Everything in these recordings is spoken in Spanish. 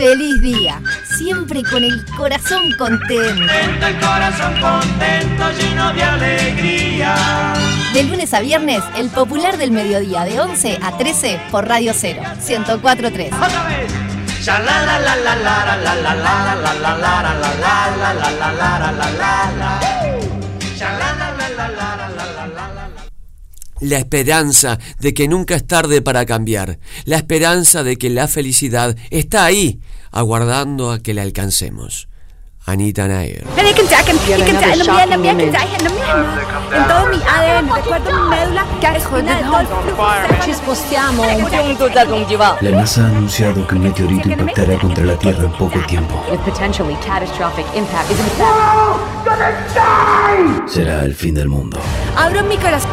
feliz día, siempre con el corazón contento. El corazón contento, lleno de alegría. De lunes a viernes, el popular del mediodía de 11 a 13 por Radio 0, 1043. Vez. La esperanza de que nunca es tarde para cambiar, la esperanza de que la felicidad está ahí, aguardando a que la alcancemos. Anita Nair. En todo mi ADN, recuerdo mi médula, espinal, todo el flujo Ci spostiamo un punto da congiuntiva. La NASA ha anunciado que un meteorito impactará contra la Tierra en poco tiempo. with potentially catastrophic impact is Será el fin del mundo. Abro mi corazón.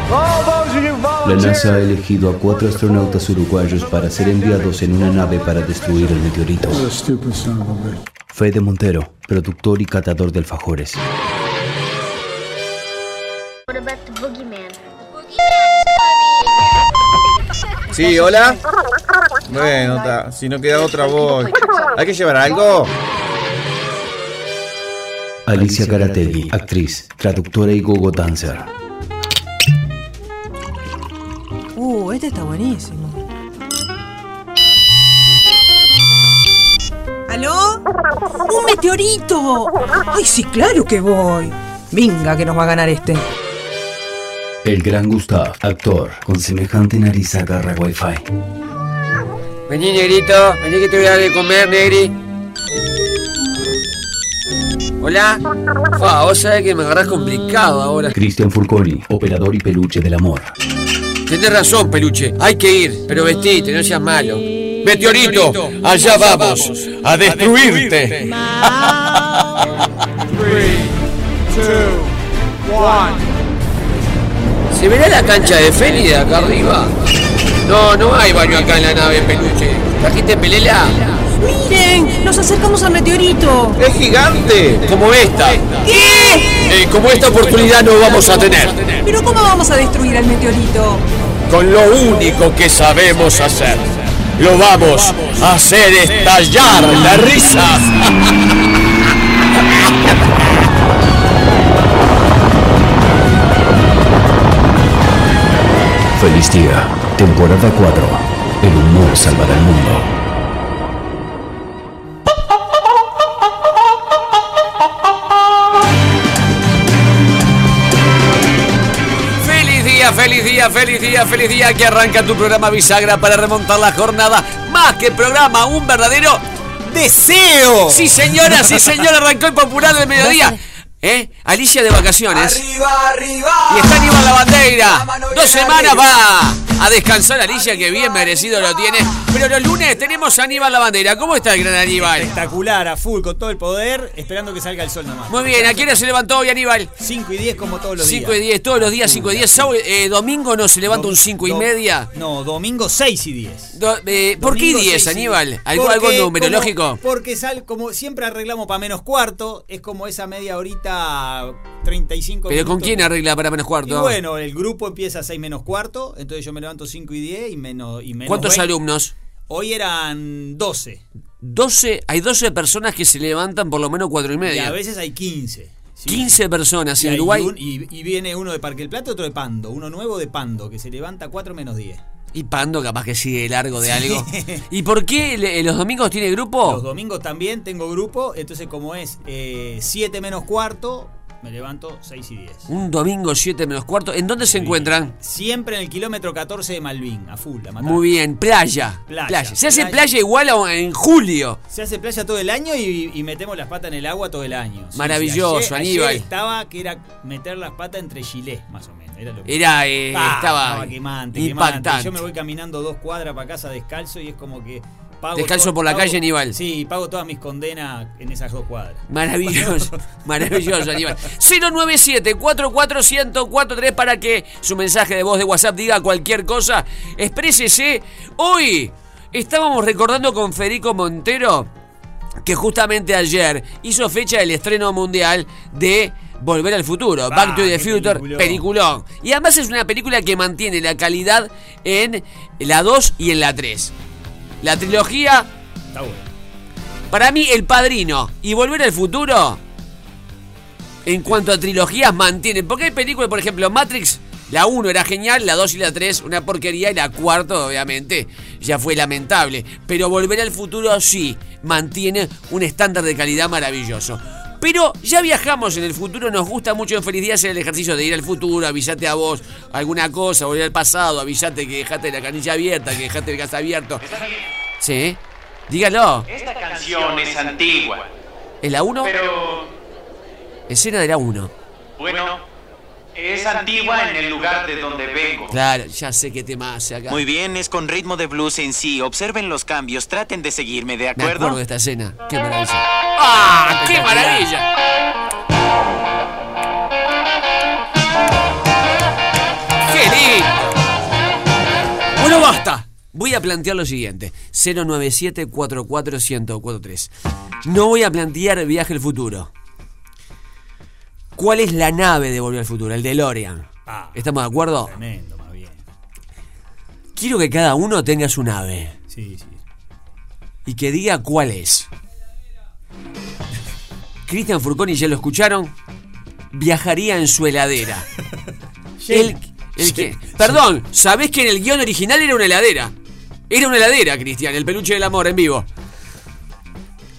La NASA ha elegido a cuatro astronautas uruguayos para ser enviados en una nave para destruir el meteorito. Fede Montero, productor y catador de alfajores. Sí, hola. Bueno, ta, si no queda otra voz. ¿Hay que llevar algo? Alicia Carategui, actriz, traductora y gogo dancer. Uh, este está buenísimo. ¡Un meteorito! ¡Ay, sí, claro que voy! Venga, que nos va a ganar este. El gran Gustav, actor, con semejante nariz agarra wifi. Vení, negrito, vení que te voy a dar de comer, negri. Hola. Fa, vos sabés que me agarrás complicado ahora. Cristian Furconi, operador y peluche del amor. Tenés razón, peluche. Hay que ir, pero vestite, no seas malo. Meteorito, allá vamos, a destruirte. ¿Se verá la cancha de Feli de acá arriba? No, no hay baño acá en la nave, peluche. ¿Trajiste pelela? ¡Miren! ¡Nos acercamos al meteorito! ¡Es gigante! Como esta. ¿Qué? Eh, como esta oportunidad no vamos a tener. ¿Pero cómo vamos a destruir al meteorito? Con lo único que sabemos hacer. Lo vamos a hacer estallar la risa. Feliz día, temporada 4. El humor salvará el mundo. Día, feliz día, feliz día que arranca tu programa Bisagra para remontar la jornada. Más que programa, un verdadero deseo. Sí, señora, sí, señora, arrancó el popular del mediodía. ¿Eh? Alicia de vacaciones. Arriba, arriba. Y está Aníbal La Bandeira. Dos semanas va a descansar Alicia, que bien merecido lo tiene. Pero los lunes tenemos a Aníbal La Bandera. ¿Cómo está el gran Aníbal? Espectacular, a full, con todo el poder, esperando que salga el sol nomás. Muy bien, ¿a qué hora se levantó hoy Aníbal? 5 y 10 como todos los 5 y días. 10, todos los días 5 y 10. Sábado, eh, domingo no se levanta un 5 y Do- media. No, domingo 6 y 10. Do- eh, ¿Por qué Domingo 10, 6 y Aníbal? 10. ¿Algo, Porque algo numerológico? como- porque sal, como siempre arreglamos para menos cuarto, es como esa media horita 35 ¿Pero con minutos. quién arregla para menos Y cuarto? bueno, el grupo empieza a 6 menos cuarto, entonces yo me levanto 5 y 10 y menos, y menos ¿Cuántos 20. alumnos? Hoy eran 12. 12, hay 12 personas que se levantan por lo menos 4 y Y media. a veces hay 15. sí. 15 personas Y, en Uruguay. un- y, y viene uno de Parque el Plata, otro de Pando. Uno nuevo de Pando, que se levanta 4 menos 10. Y Pando capaz que sigue largo de Sí. algo. ¿Y por qué le- los domingos tiene grupo? Los domingos también tengo grupo, entonces como es 7 menos cuarto, me levanto 6 y 10. Un domingo 7 menos cuarto. ¿En dónde se encuentran? Siempre en el kilómetro 14 de Malvin, a full, a matar. Muy bien, playa. Playa, Se hace playa. playa igual a- en julio. Se hace playa todo el año y, y metemos las patas en el agua todo el año. Sí, Maravilloso, sí, ayer- Aníbal. ayer estaba que era meter las patas entre gilet, más o menos. Era, lo que- Era, eh, Ah, estaba quemante, impactante. quemante. Yo me voy caminando dos cuadras para casa descalzo y es como que pago. Descalzo todo- por la pago- calle, Aníbal. Sí, pago todas mis condenas en esas dos cuadras. Maravilloso, maravilloso, Aníbal. 097-44143 para que su mensaje de voz de WhatsApp diga cualquier cosa. Exprésese. Hoy estábamos recordando con Federico Montero que justamente ayer hizo fecha del estreno mundial de Volver al Futuro, Back to the Future, peliculón. peliculón. Y además es una película que mantiene la calidad en la 2 y en la 3. La trilogía Está bueno. Para mí, El Padrino y Volver al Futuro, en cuanto a trilogías, mantienen. Porque hay películas, por ejemplo, Matrix, la 1 era genial, la 2 y la 3 una porquería y la cuarta, obviamente, ya fue lamentable. Pero Volver al Futuro sí, mantiene un estándar de calidad maravilloso. Pero ya viajamos en el futuro, nos gusta mucho en Feliz Día hacer el ejercicio de ir al futuro, avisarte a vos alguna cosa, volver al pasado, avisarte que dejaste la canilla abierta, que dejaste el gas abierto. Sí, dígalo. Esta canción es antigua. ¿Es la 1? Pero, Escena de la 1. bueno, es antigua en el lugar de donde vengo. Claro, ya sé qué tema hace acá. Muy bien, es con ritmo de blues en sí. Observen los cambios, traten de seguirme, ¿de Me acuerdo? acuerdo de esta escena. Qué maravilla. ¡Ah! ¡Qué maravilla! ¡Qué lindo! Bueno, basta. Voy a plantear lo siguiente: 097-44143. No voy a plantear viaje al futuro. ¿Cuál es la nave de Volver al Futuro? El DeLorean. Ah, ¿Estamos de acuerdo? tremendo, más bien. Quiero que cada uno tenga su nave Sí, sí. y que diga cuál es. Cristian Furconi, ya lo escucharon, viajaría en su heladera. El, el que- perdón, ¿sabés que en el guion original era una heladera? Era una heladera, Cristian, el peluche del amor en vivo.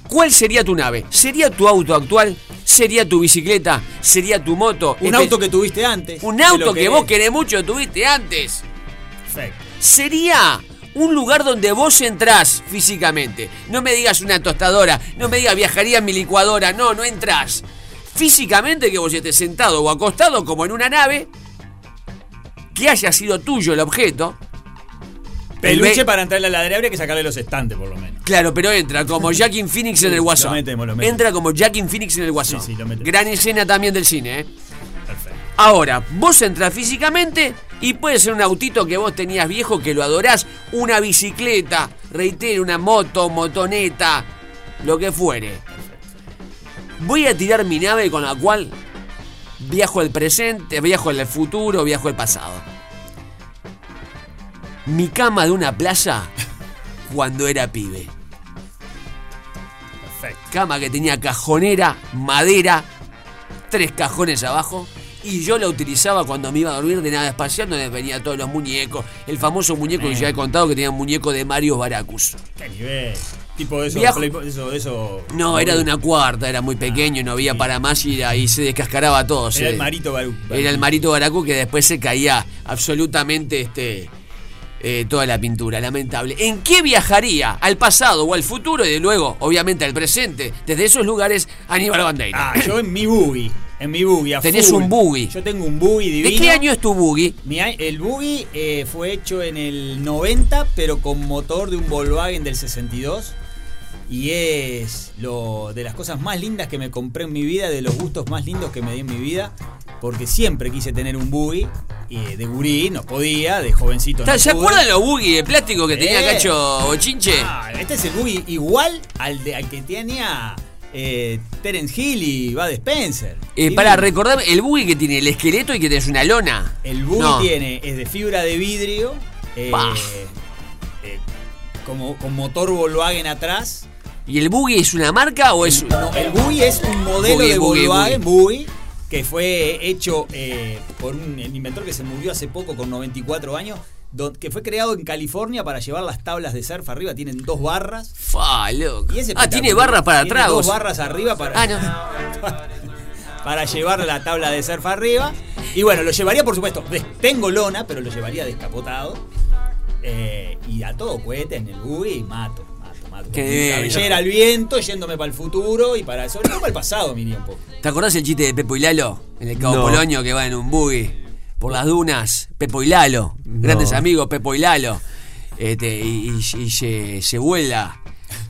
¿Cuál sería tu nave? ¿Sería tu auto actual? ¿Sería tu bicicleta? ¿Sería tu moto? Un Espe- auto que tuviste antes. Un auto que vos querés mucho tuviste antes. Perfecto. Sería un lugar donde vos entrás físicamente. No me digas una tostadora, no me digas viajaría en mi licuadora, no, no entrás. Físicamente que vos estés sentado o acostado como en una nave, que haya sido tuyo el objeto. El Peluche para entrar en la ladera habría que sacarle los estantes, por lo menos. Claro, pero entra como Jackin Phoenix en el lo Guasón. metemos, lo metemos. Entra como Jackin Phoenix en el Guasón. Sí, sí, lo metemos. Gran escena también del cine, ¿eh? Perfecto. Ahora, vos entras físicamente y puede ser un autito que vos tenías viejo que lo adorás, una bicicleta, reitero, una moto, motoneta, lo que fuere. Voy a tirar mi nave con la cual viajo al presente, viajo al futuro, viajo al pasado. Mi cama de una playa cuando era pibe. Perfecto. Cama que tenía cajonera, madera, tres cajones abajo. Y yo la utilizaba cuando me iba a dormir de nada espacial, donde venía todos los muñecos. El famoso muñeco que ya he contado que tenía un muñeco de Mario Baracus. ¿Qué nivel? Tipo de eso, eso, eso. No, era de una cuarta, era muy pequeño, no había para más y ahí se descascaraba todo. Era se- el marito Barú. Era el marito Baracus que después se caía absolutamente este, eh, toda la pintura, lamentable. ¿En qué viajaría? ¿Al pasado o al futuro? Y de luego, obviamente, al presente. Desde esos lugares, Aníbal Bandeira. Ah, yo en mi buggy. En mi buggy. a Tenés full. un buggy. Yo tengo un buggy divino. ¿De qué año es tu buggy? Mi el buggy eh, fue hecho en el 90, pero con motor de un Volkswagen del 62. Y es lo de las cosas más lindas que me compré en mi vida, de los gustos más lindos que me di en mi vida. Porque siempre quise tener un buggy. Y de gurí no podía, de jovencito no ¿Se pude. acuerdan los buggy de plástico que tenía Eh. Cacho Bochinche? Ah, este es el buggy igual al, de, al que tenía eh, Terence Hill y Bud Spencer. Eh, para recordar, el buggy que tiene el esqueleto y que tenés una lona. El buggy No. tiene, es de fibra de vidrio, eh, como, con motor Volkswagen atrás. ¿Y el buggy es una marca o es.? No, el buggy es un modelo Buggy, de buggy, Volkswagen, buggy, que fue hecho eh, por un inventor que se murió hace poco con 94 años, que fue creado en California para llevar las tablas de surf arriba. Tienen dos barras. Fa, loco. Y Ah, tiene barras para Tiene. Dos barras arriba para, Ah, no. para llevar la tabla de surf arriba. Y bueno, lo llevaría, por supuesto, tengo lona, pero lo llevaría descapotado. Eh, y a todo cohete en el buggy y mato. Qué cabellera al viento, yéndome para el futuro y para sobre todo para el pasado, mi un poco. ¿Te acordás el chiste de Pepo y Lalo? En el Cabo No. Polonio que va en un buggy por las dunas. Pepo y Lalo, grandes amigos, Pepo y Lalo. Este, y, y- y se, se vuela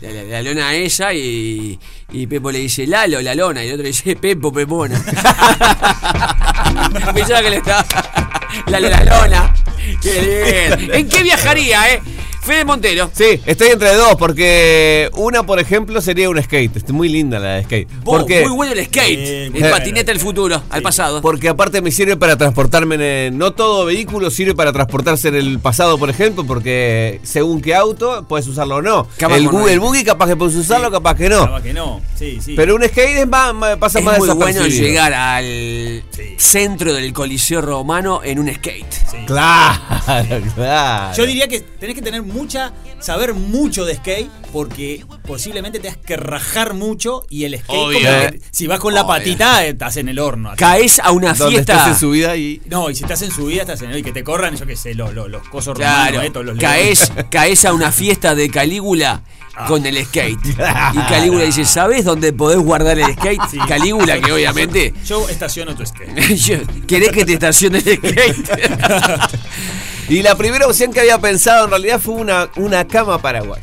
la, la- la lona a ella y, y Pepo le dice Lalo, la lona. Y el otro le dice Pepo, Pepona. Pensaba que le estaba. Lalo, la lona. Qué bien. ¿En qué viajaría, eh? Fede Montero. Sí, estoy entre dos porque una, por ejemplo, sería un skate. Está muy linda la de skate. Vos, Porque, muy bueno el skate. Eh, el patinete al futuro, al pasado. porque aparte me sirve para transportarme en el- No todo vehículo sirve para transportarse en el pasado, por ejemplo, porque según qué auto puedes usarlo o no. Capaz el, hay. el buggy capaz que puedes usarlo, capaz que no. Capaz que no. Sí, sí. Pero un skate es más, más- pasa es más muy bueno llegar al centro del Coliseo Romano en un skate. Claro, claro. Yo diría que tenés que tener mucha, saber mucho de skate, porque posiblemente tengas que rajar mucho y el skate, como que si vas con la Obvio. patita, eh, estás en el horno. Caes a una Donde fiesta. estés en subida y. No, y si estás en subida, estás en el y que te corran, yo qué sé, los, los, los cosos Claro, romanos, estos, los caes, caes a una fiesta de Calígula Ah. con el skate. Y Calígula dice, ¿sabes dónde podés guardar el skate? Sí. Calígula, que obviamente... Yo estaciono tu skate. ¿Querés que te estacione el skate? Y la primera opción que había pensado en realidad fue una, una cama paraguaya.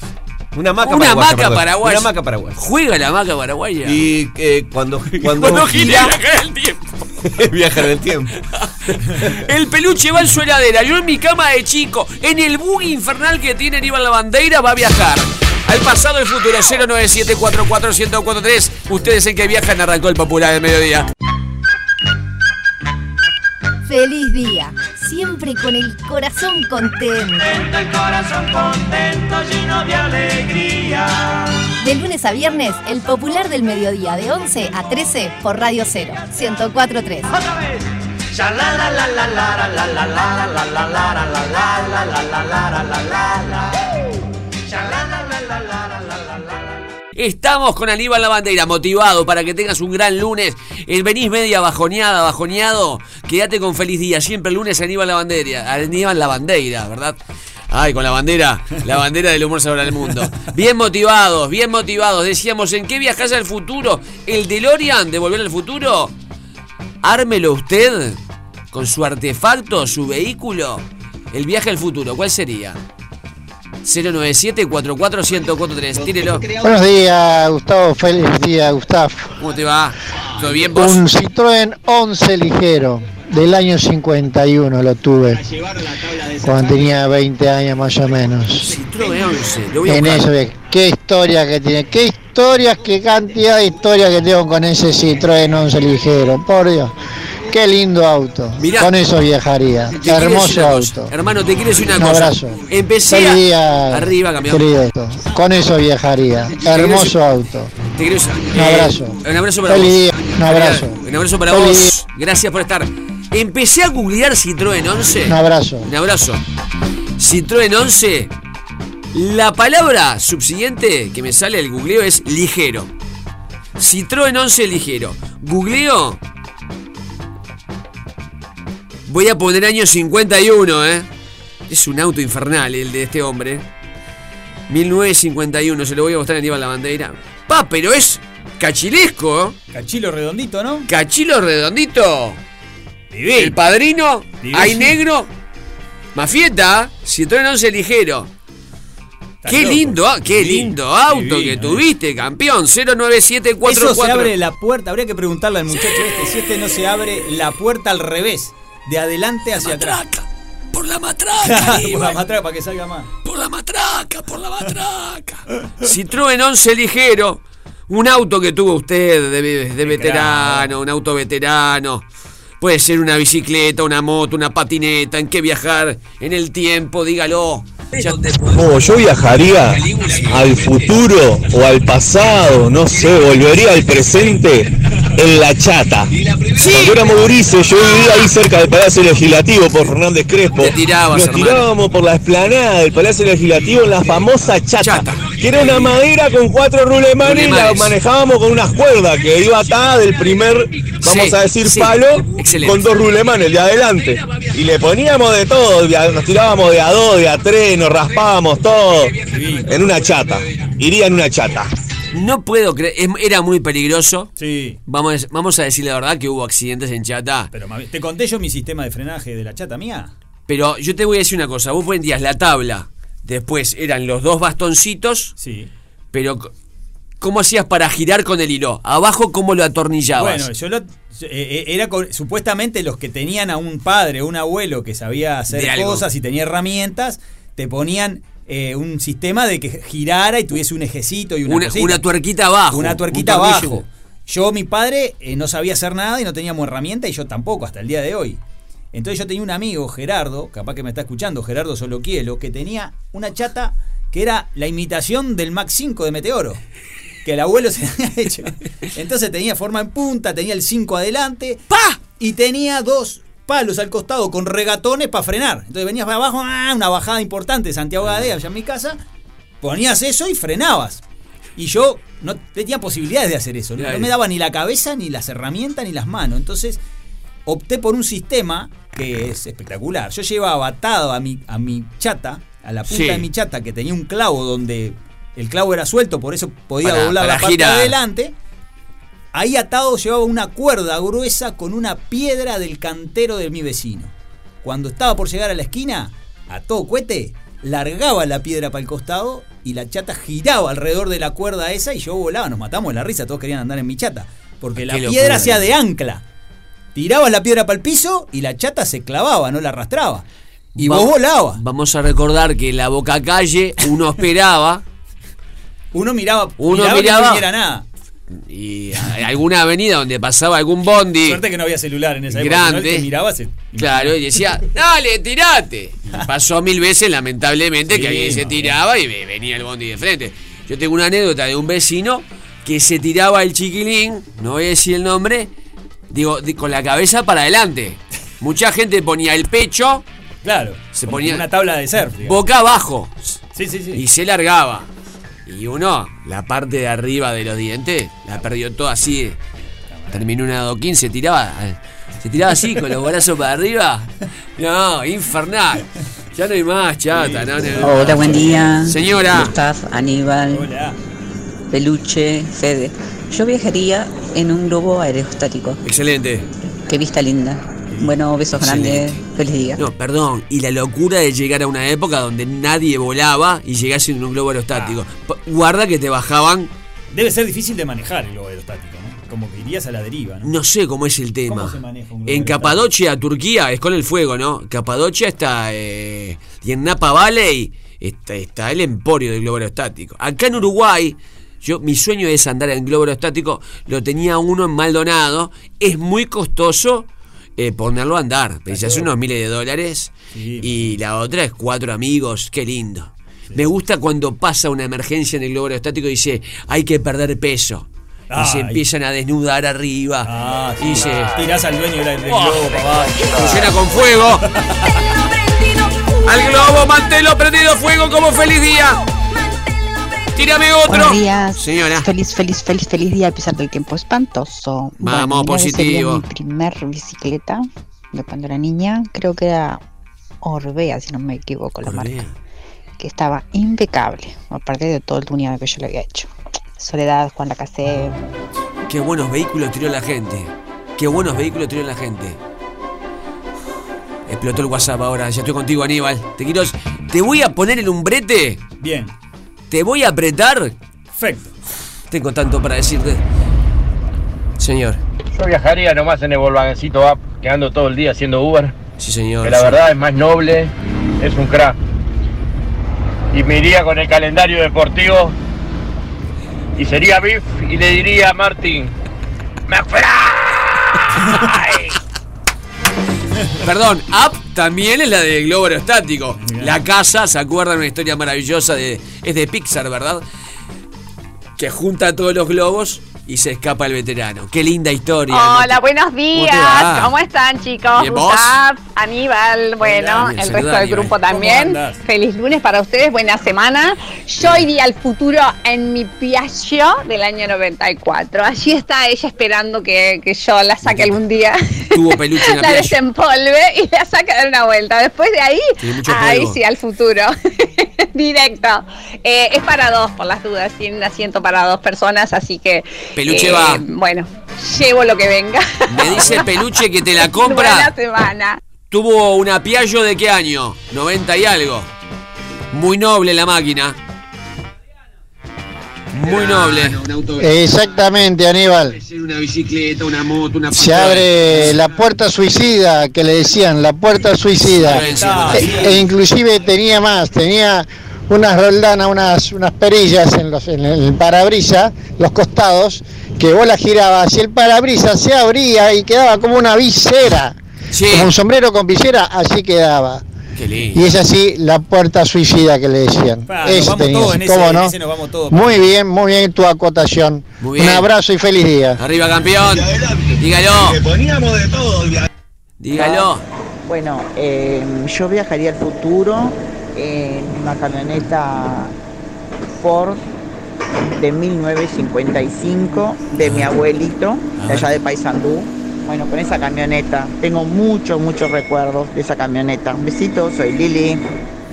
Una maca Una paraguaya. maca paraguaya. Una maca paraguaya. Juega la maca paraguaya. Y eh, cuando, cuando, Cuando gira, viaja el tiempo. viaja en el tiempo. El peluche va en su heladera. Yo en mi cama de chico, en el buggy infernal que tiene Aníbal la bandera, va a viajar. Al pasado y futuro 097441043. Ustedes en que viajan arrancó el popular del mediodía. Feliz día. Siempre con el corazón contento. El corazón contento, lleno de alegría. De lunes a viernes, el popular del mediodía de 11 a 13 por Radio 0, 1043. Otra vez. Estamos con Aníbal La Bandeira, motivado para que tengas un gran lunes. Eh, venís media bajoneada, bajoneado. Quédate con feliz día. Siempre el lunes Aníbal La Aníbal La Bandeira, ¿verdad? Ay, con la bandera, la bandera del humor sobre el mundo. Bien motivados, bien motivados. Decíamos, ¿en qué viajás al futuro? ¿El DeLorean de Volver al Futuro? Ármelo usted con su artefacto, su vehículo. El viaje al futuro, ¿cuál sería? 097 44143 Tírelo. Buenos días, Gustavo. Feliz día, Gustavo. ¿Cómo te va? ¿Todo bien vos? Un Citroën 11 ligero del año 51 lo tuve. Cuando tenía 20 años más o menos. Citroën 11, lo voy a En eso, qué historia que tiene, qué historias, qué cantidad de historias que tengo con ese Citroën 11 ligero. Por Dios, qué lindo auto. Mirá. con eso viajaría. Hermoso auto. Hermano, te quiero decir una Un cosa. abrazo. Empecé Feliz a- día, Arriba, campeón. querido. Con eso viajaría. Hermoso auto. Te quiero decir- Un abrazo. Un abrazo para Feliz vos. día, un abrazo. Un abrazo para Feliz vos. Gracias por estar. Empecé a googlear Citroën 11. Un abrazo. Un abrazo. Citroën 11. La palabra subsiguiente que me sale al googleo es ligero. Citroën 11 ligero. Googleo. Voy a poner año 51, ¿eh? Es un auto infernal el de este hombre. 1951, se lo voy a mostrar a Aníbal la bandera. Pa, pero es cachilesco. Cachilo redondito, ¿no? Cachilo redondito. El padrino, Divino. hay negro. Mafieta, Citroën 11 ligero. Qué loco. lindo, ah, qué Divino, lindo auto que eh. tuviste, campeón. 09744. Eso se abre la puerta. Habría que preguntarle al muchacho este si este no se abre la puerta al revés, de adelante hacia atrás. Por la por matraca, la matraca para que salga más. Por la matraca, por la matraca. Citroën 11 ligero. Un auto que tuvo usted de, de veterano, un auto veterano. Puede ser una bicicleta, una moto, una patineta. ¿En qué viajar? En el tiempo, dígalo. Oh, yo viajaría al futuro o al pasado, no sé, volvería al presente en la chata. Cuando éramos gurises, yo vivía ahí cerca del Palacio Legislativo por Fernández Crespo. tirabas, Nos hermano. tirábamos por la esplanada del Palacio Legislativo en la famosa chata, que era una madera con cuatro rulemanes y la manejábamos con unas cuerdas que iba atada del primer, vamos Sí, a decir, sí. palo Excelente. con dos rulemanes, el de adelante. Y le poníamos de todo, de a- nos tirábamos de a dos, de a tres, nos raspábamos todo en una chata. Iría en una chata. No puedo creer, era muy peligroso. Sí. Vamos, vamos a decir la verdad que hubo accidentes en Chata. Pero te conté yo mi sistema de frenaje de la chata mía. Pero yo te voy a decir una cosa, vos prendías la tabla, después eran los dos bastoncitos, Sí. pero ¿cómo hacías para girar con el hilo? Abajo, ¿cómo lo atornillabas? Bueno, yo lo. eh, eh, era con- supuestamente los que tenían a un padre o un abuelo que sabía hacer cosas y tenía herramientas, te ponían eh, un sistema de que girara y tuviese un ejecito y una Una, una tuerquita abajo. Una tuerquita un abajo. Yo, mi padre, eh, no sabía hacer nada y no teníamos herramienta y yo tampoco hasta el día de hoy. Entonces yo tenía un amigo, Gerardo, capaz que me está escuchando, Gerardo Soloquielo, que tenía una chata que era la imitación del Mac 5 de Meteoro. Que el abuelo se había hecho. Entonces tenía forma en punta, tenía el 5 adelante. ¡Pa! Y tenía dos palos al costado con regatones para frenar. Entonces venías para abajo, ¡ah! una bajada importante de Santiago Gadea, allá en mi casa. Ponías eso y frenabas. Y yo no tenía posibilidades de hacer eso. No, Claro. me daba ni la cabeza, ni las herramientas, ni las manos. Entonces opté por un sistema que es espectacular. Yo llevaba atado a mi, a mi chata, a la punta Sí. de mi chata, que tenía un clavo donde el clavo era suelto, por eso podía Para- doblar para la parte de adelante. Ahí atado llevaba una cuerda gruesa con una piedra del cantero de mi vecino. Cuando estaba por llegar a la esquina, a todo cohete, largaba la piedra para el costado y la chata giraba alrededor de la cuerda esa y yo volaba. Nos matamos de la risa, todos querían andar en mi chata. Porque la piedra hacía de ancla. Tirabas la piedra para el piso y la chata se clavaba, no la arrastraba. Y Va- vos volabas. Vamos a recordar que en la boca calle uno esperaba. Uno miraba, Uno miraba, que miraba. no nada. Y alguna avenida donde pasaba algún bondi. Suerte que no había celular en esa época. Grande. Miraba se- Claro, y decía, dale, tirate. Pasó mil veces, lamentablemente, Sí, que alguien se no. tiraba y ve- venía el bondi de frente. Yo tengo una anécdota de un vecino que se tiraba el chiquilín, no voy a decir el nombre, digo, di- con la cabeza para adelante. Mucha gente ponía el pecho, Claro. se ponía una tabla de surf. digamos. boca abajo Sí, sí, sí. y se largaba. Y uno, la parte de arriba de los dientes, la perdió toda así. Terminó un adoquín, se tiraba. Se tiraba así, con los brazos para arriba. No, infernal. Ya no hay más, chata. no, no. Hola, buen día. Señora. Gustav, Aníbal, Hola. Peluche, Fede. Yo viajaría en un globo aerostático. Excelente. Qué vista linda. Bueno, besos grandes. Feliz día. No, perdón. Y la locura de llegar a una época donde nadie volaba y llegase en un globo aerostático. Pa- Guarda que te bajaban. Debe ser difícil de manejar el globo aerostático, ¿no? Como que irías a la deriva, ¿no? No sé cómo es el tema. ¿Cómo se maneja un globo En? Capadocia, Turquía, es con el fuego, ¿no? Capadocia está. eh, y en Napa Valley está, está el emporio del globo aerostático. Acá en Uruguay, yo mi sueño es andar en globo aerostático. Lo tenía uno en Maldonado. Es muy costoso eh, ponerlo a andar. Hace unos miles de dólares. y la otra es cuatro amigos. Qué lindo. Me gusta cuando pasa una emergencia en el globo aerostático y dice, hay que perder peso. Y se empiezan a desnudar arriba. Ah, y se... Tirás al dueño del, Oh. globo para abajo. Funciona con fuego. Al globo, mantelo prendido fuego como feliz día. Tírame otro. Buenos días. Señora. Feliz, feliz, feliz, feliz día a pesar del tiempo espantoso. Vamos, sería positivo. mi primer bicicleta de cuando era niña. Creo que era Orbea, si no me equivoco la marca. Que estaba impecable. Aparte de todo el tuneado que yo le había hecho. Soledad, Juan Lacasé. Qué buenos vehículos tiró la gente. Qué buenos vehículos tiró la gente. Explotó el WhatsApp ahora. Ya estoy contigo, Aníbal. Te quiero. Te voy a poner el umbrete. Bien. Te voy a apretar. Perfecto. Tengo tanto para decirte. Señor. Yo viajaría nomás en el Volkswagencito Up, quedando todo el día haciendo Uber. Sí, señor. Que la sí. verdad es más noble, es un crack. Y me iría con el calendario deportivo y sería Biff y le diría a Martín, Perdón, Up también es la de globo aerostático. La casa, ¿se acuerdan? Una historia maravillosa de. Es de Pixar, ¿verdad? Que junta todos los globos y se escapa el veterano. Qué linda historia. Hola, buenos días. va? ¿Cómo están, chicos? Bien, ¿vos? Aníbal, bueno, Bien, el resto del Aníbal. grupo ¿Cómo también. Feliz lunes para ustedes, buena semana. Yo iría al futuro en mi Piaggio del año 94. Allí está ella esperando que, que yo la saque algún día. Tuvo peluche en la la desempolve y la saque a dar una vuelta. Después de ahí, ahí sí, al futuro. Directo. Eh, es para dos, por las dudas. Tiene un asiento para dos personas, así que. Peluche eh, va. Bueno, llevo lo que venga. Me dice Peluche que te la Buena compra. semana. Tuvo una Piaggio de qué año? 90 y algo. Muy noble la máquina. Muy noble. Exactamente, Aníbal. Una bicicleta, una moto, una Se abre la puerta suicida, que le decían, la puerta suicida. E, e inclusive tenía más, tenía unas roldanas, unas, unas perillas en, los, en el parabrisa, los costados, que vos la girabas y el parabrisa se abría y quedaba como una visera. Como un sombrero con visera, así quedaba. Qué lindo. Y es así la puerta suicida que le decían. Ah, Ese nos vamos tenía, todos en ese, ¿cómo en no? ese nos vamos todos. Muy bien, muy bien tu acotación. Muy bien. Un abrazo y feliz día. Arriba, campeón. Dígalo. poníamos de todo, Dígalo. Bueno, eh, yo viajaría al futuro en una camioneta Ford de 1955 de mi abuelito, de allá de Paysandú. Bueno, con esa camioneta tengo muchos, muchos recuerdos de esa camioneta. Un besito, soy Lili.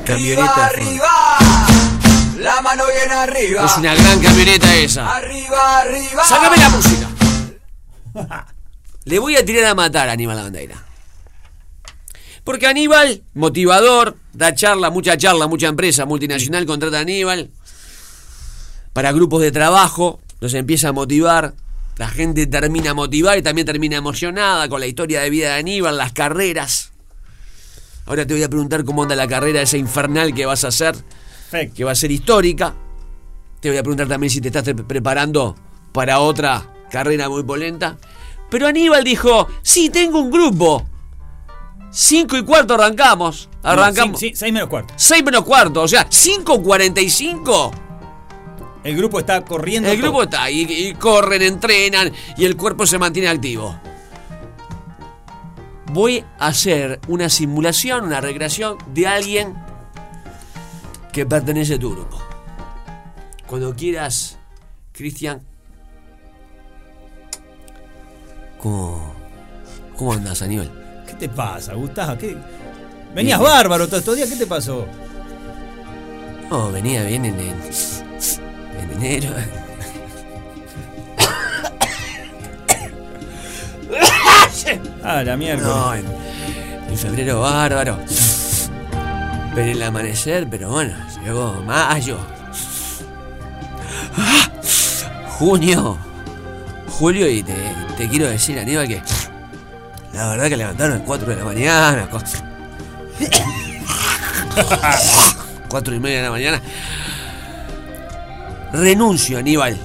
Camioneta. La mano bien arriba. Es una gran camioneta esa. Arriba, arriba. Sácame la música. Le voy a tirar a matar a Aníbal Bandeira. Porque Aníbal, motivador, da charla, mucha charla, mucha empresa multinacional contrata a Aníbal para grupos de trabajo, los empieza a motivar, la gente termina motivada y también termina emocionada con la historia de vida de Aníbal, las carreras. Ahora te voy a preguntar cómo anda la carrera esa infernal que vas a hacer, que va a ser histórica. Te voy a preguntar también si te estás pre- preparando para otra carrera muy polenta. Pero Aníbal dijo, sí, tengo un grupo. Cinco y cuarto arrancamos. Arrancamos. Sí, sí, seis menos cuarto. 6 menos cuarto, o sea, 5.45. El grupo está corriendo. El todo. grupo está y corren, entrenan y el cuerpo se mantiene activo. Voy a hacer una simulación, una recreación de alguien que pertenece a tu grupo. Cuando quieras, Cristian. ¿Cómo, ¿Cómo andas, Aníbal? ¿Qué te pasa, Gustavo? ¿Qué? Venías bárbaro todos estos días, ¿qué te pasó? No, venía bien en, en, en enero. Ah, la mierda. No, en, en febrero bárbaro. Pero el amanecer, pero bueno, llegó mayo. Ah, Junio. Julio y te, te quiero decir, Aníbal, que la verdad que levantaron a las 4 de la mañana. co- 4 y media de la mañana. Renuncio, Aníbal.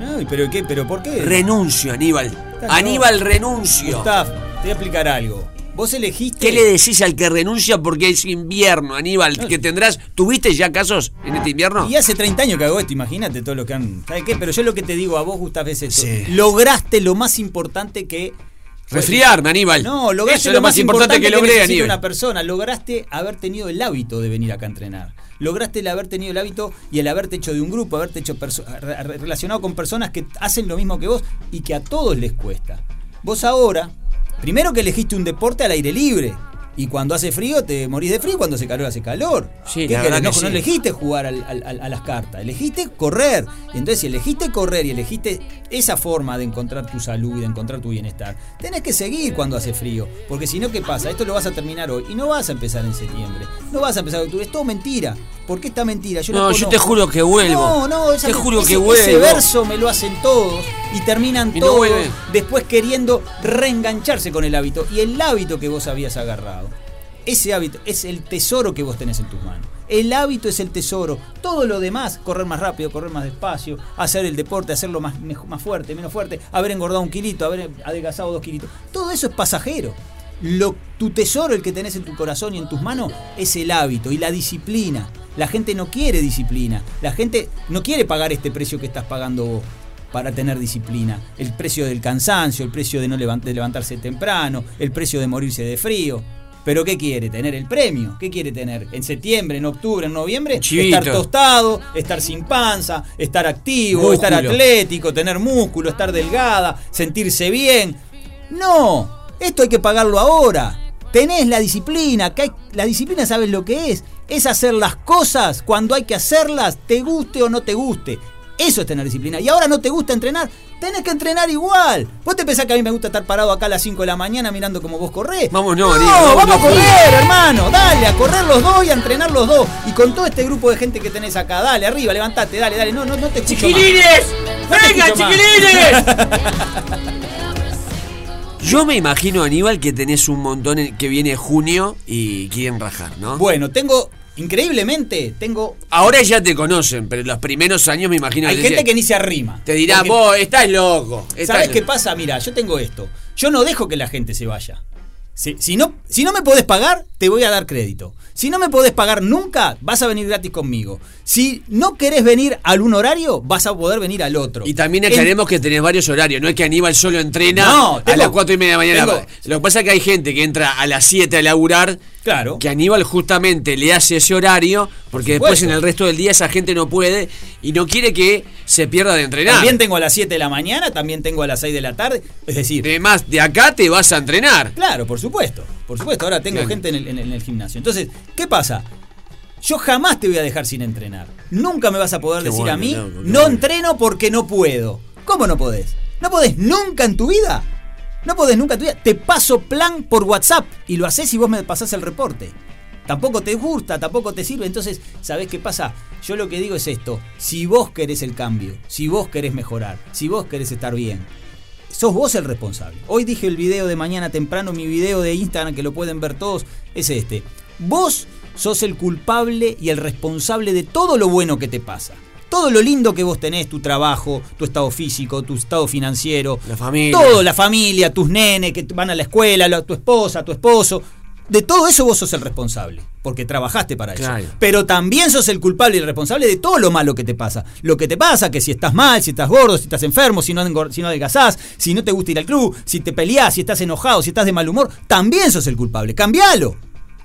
Ay, ¿pero qué? ¿Pero por qué? Renuncio, Aníbal. Aníbal, renuncio. Gustav, te voy a explicar algo. Vos elegiste. ¿Qué le decís al que renuncia porque es invierno, Aníbal? Que tendrás. ¿Tuviste ya casos en este invierno? Y hace 30 años que hago esto, imagínate todo lo que han. ¿Sabes qué? Pero yo lo que te digo a vos, Gustav, es esto. Lograste lo más importante que. Resfriarme, Aníbal. No, lograste Eso es lo más importante que logré, necesita Aníbal. una persona. Lograste haber tenido el hábito de venir acá a entrenar. Lograste el haber tenido el hábito y el haberte hecho de un grupo, haberte hecho relacionado con personas que hacen lo mismo que vos y que a todos les cuesta. Vos ahora, primero que elegiste un deporte al aire libre. Y cuando hace frío te morís de frío, cuando hace calor hace calor. Sí, ¿Qué no, elegiste jugar al- a las cartas, elegiste correr. Entonces si elegiste correr y elegiste esa forma de encontrar tu salud y de encontrar tu bienestar, tenés que seguir cuando hace frío. Porque si no, ¿qué pasa? Esto lo vas a terminar hoy y no vas a empezar en septiembre. No vas a empezar en octubre. Es todo mentira. ¿Por qué está mentira? Yo No, yo te juro que vuelvo. No, no, esa- Te juro ese- que vuelvo. Ese verso me lo hacen todos y terminan Y todos después queriendo reengancharse con el hábito. Y el hábito que vos habías agarrado, ese hábito es el tesoro que vos tenés en tus manos. El hábito es el tesoro. Todo lo demás, correr más rápido, correr más despacio, hacer el deporte, hacerlo más, más fuerte, menos fuerte, haber engordado un kilito, haber adelgazado dos kilitos. Todo eso es pasajero. Lo, tu tesoro, el que tenés en tu corazón y en tus manos, es el hábito y la disciplina. La gente no quiere disciplina. La gente no quiere pagar este precio que estás pagando vos para tener disciplina. El precio del cansancio, el precio de no levant- de levantarse temprano, el precio de morirse de frío. Pero ¿qué quiere? Tener el premio. ¿Qué quiere tener? En septiembre, en octubre, en noviembre, Chivito. estar tostado, estar sin panza, estar activo, Músculo. estar atlético, tener músculo, estar delgada, sentirse bien. No, esto hay que pagarlo ahora. Tenés la disciplina, que hay- la disciplina sabes lo que es. Es hacer las cosas cuando hay que hacerlas, te guste o no te guste. Eso es tener disciplina. Y ahora no te gusta entrenar, tenés que entrenar igual. ¿Vos te pensás que a mí me gusta estar parado acá a las 5 de la mañana mirando cómo vos corrés? Vamos, no, no, no, vamos a no. correr, hermano. Dale, a correr los dos y a entrenar los dos. Y con todo este grupo de gente que tenés acá, dale, arriba, levantate, dale, dale. No, no, no te escucho más. ¡Chiquilines! No te ¡Venga, escucho más. Yo me imagino, Aníbal, que tenés un montón en- que viene junio y quieren rajar, ¿no? Bueno, tengo increíblemente, tengo. Ahora ya te conocen, pero en los primeros años me imagino Hay te gente que ni se arrima. Te dirá, vos estás loco. estás ¿Sabes qué loco". pasa? Mira, yo tengo esto. Yo no dejo que la gente se vaya. Si, si no, si no me podés pagar, te voy a dar crédito. Si no me podés pagar nunca, vas a venir gratis conmigo. Si no querés venir al un horario, vas a poder venir al otro. Y también En- aclaremos que tenés varios horarios. No es que Aníbal solo entrena No, a las 4 y media de la mañana. tengo- Lo que pasa es que hay gente que entra a las 7 a laburar. Claro. Que Aníbal justamente le hace ese horario. Porque después en el resto del día esa gente no puede y no quiere que se pierda de entrenar. También tengo a las 7 de la mañana, también tengo a las 6 de la tarde. Es decir. Además, de acá te vas a entrenar. Claro, por supuesto. Por supuesto, ahora tengo Claro. gente en el, en el- en el gimnasio. Entonces, ¿qué pasa? Yo jamás te voy a dejar sin entrenar. Nunca me vas a poder Qué decir bueno, a mí, no bueno. entreno porque no puedo. ¿Cómo no podés? ¿No podés nunca en tu vida? ¿No podés nunca en tu vida? Te paso plan por WhatsApp y lo haces y vos me pasás el reporte. Tampoco te gusta, tampoco te sirve. Entonces, ¿sabés qué pasa? Yo lo que digo es esto. Si vos querés el cambio, si vos querés mejorar, si vos querés estar bien, sos vos el responsable. Hoy dije el video de mañana temprano, mi video de Instagram que lo pueden ver todos, es este. Vos sos el culpable y el responsable de todo lo bueno que te pasa. Todo lo lindo que vos tenés, tu trabajo, tu estado físico, tu estado financiero, La familia. todo, la familia, tus nenes que van a la escuela, la- tu esposa, tu esposo. De todo eso vos sos el responsable, porque trabajaste para eso. Pero también sos el culpable y el responsable de todo lo malo que te pasa. Lo que te pasa, que si estás mal, si estás gordo, si estás enfermo, si no, si no adelgazás, si no te gusta ir al club, si te peleás, si estás enojado, si estás de mal humor, también sos el culpable. Cambialo.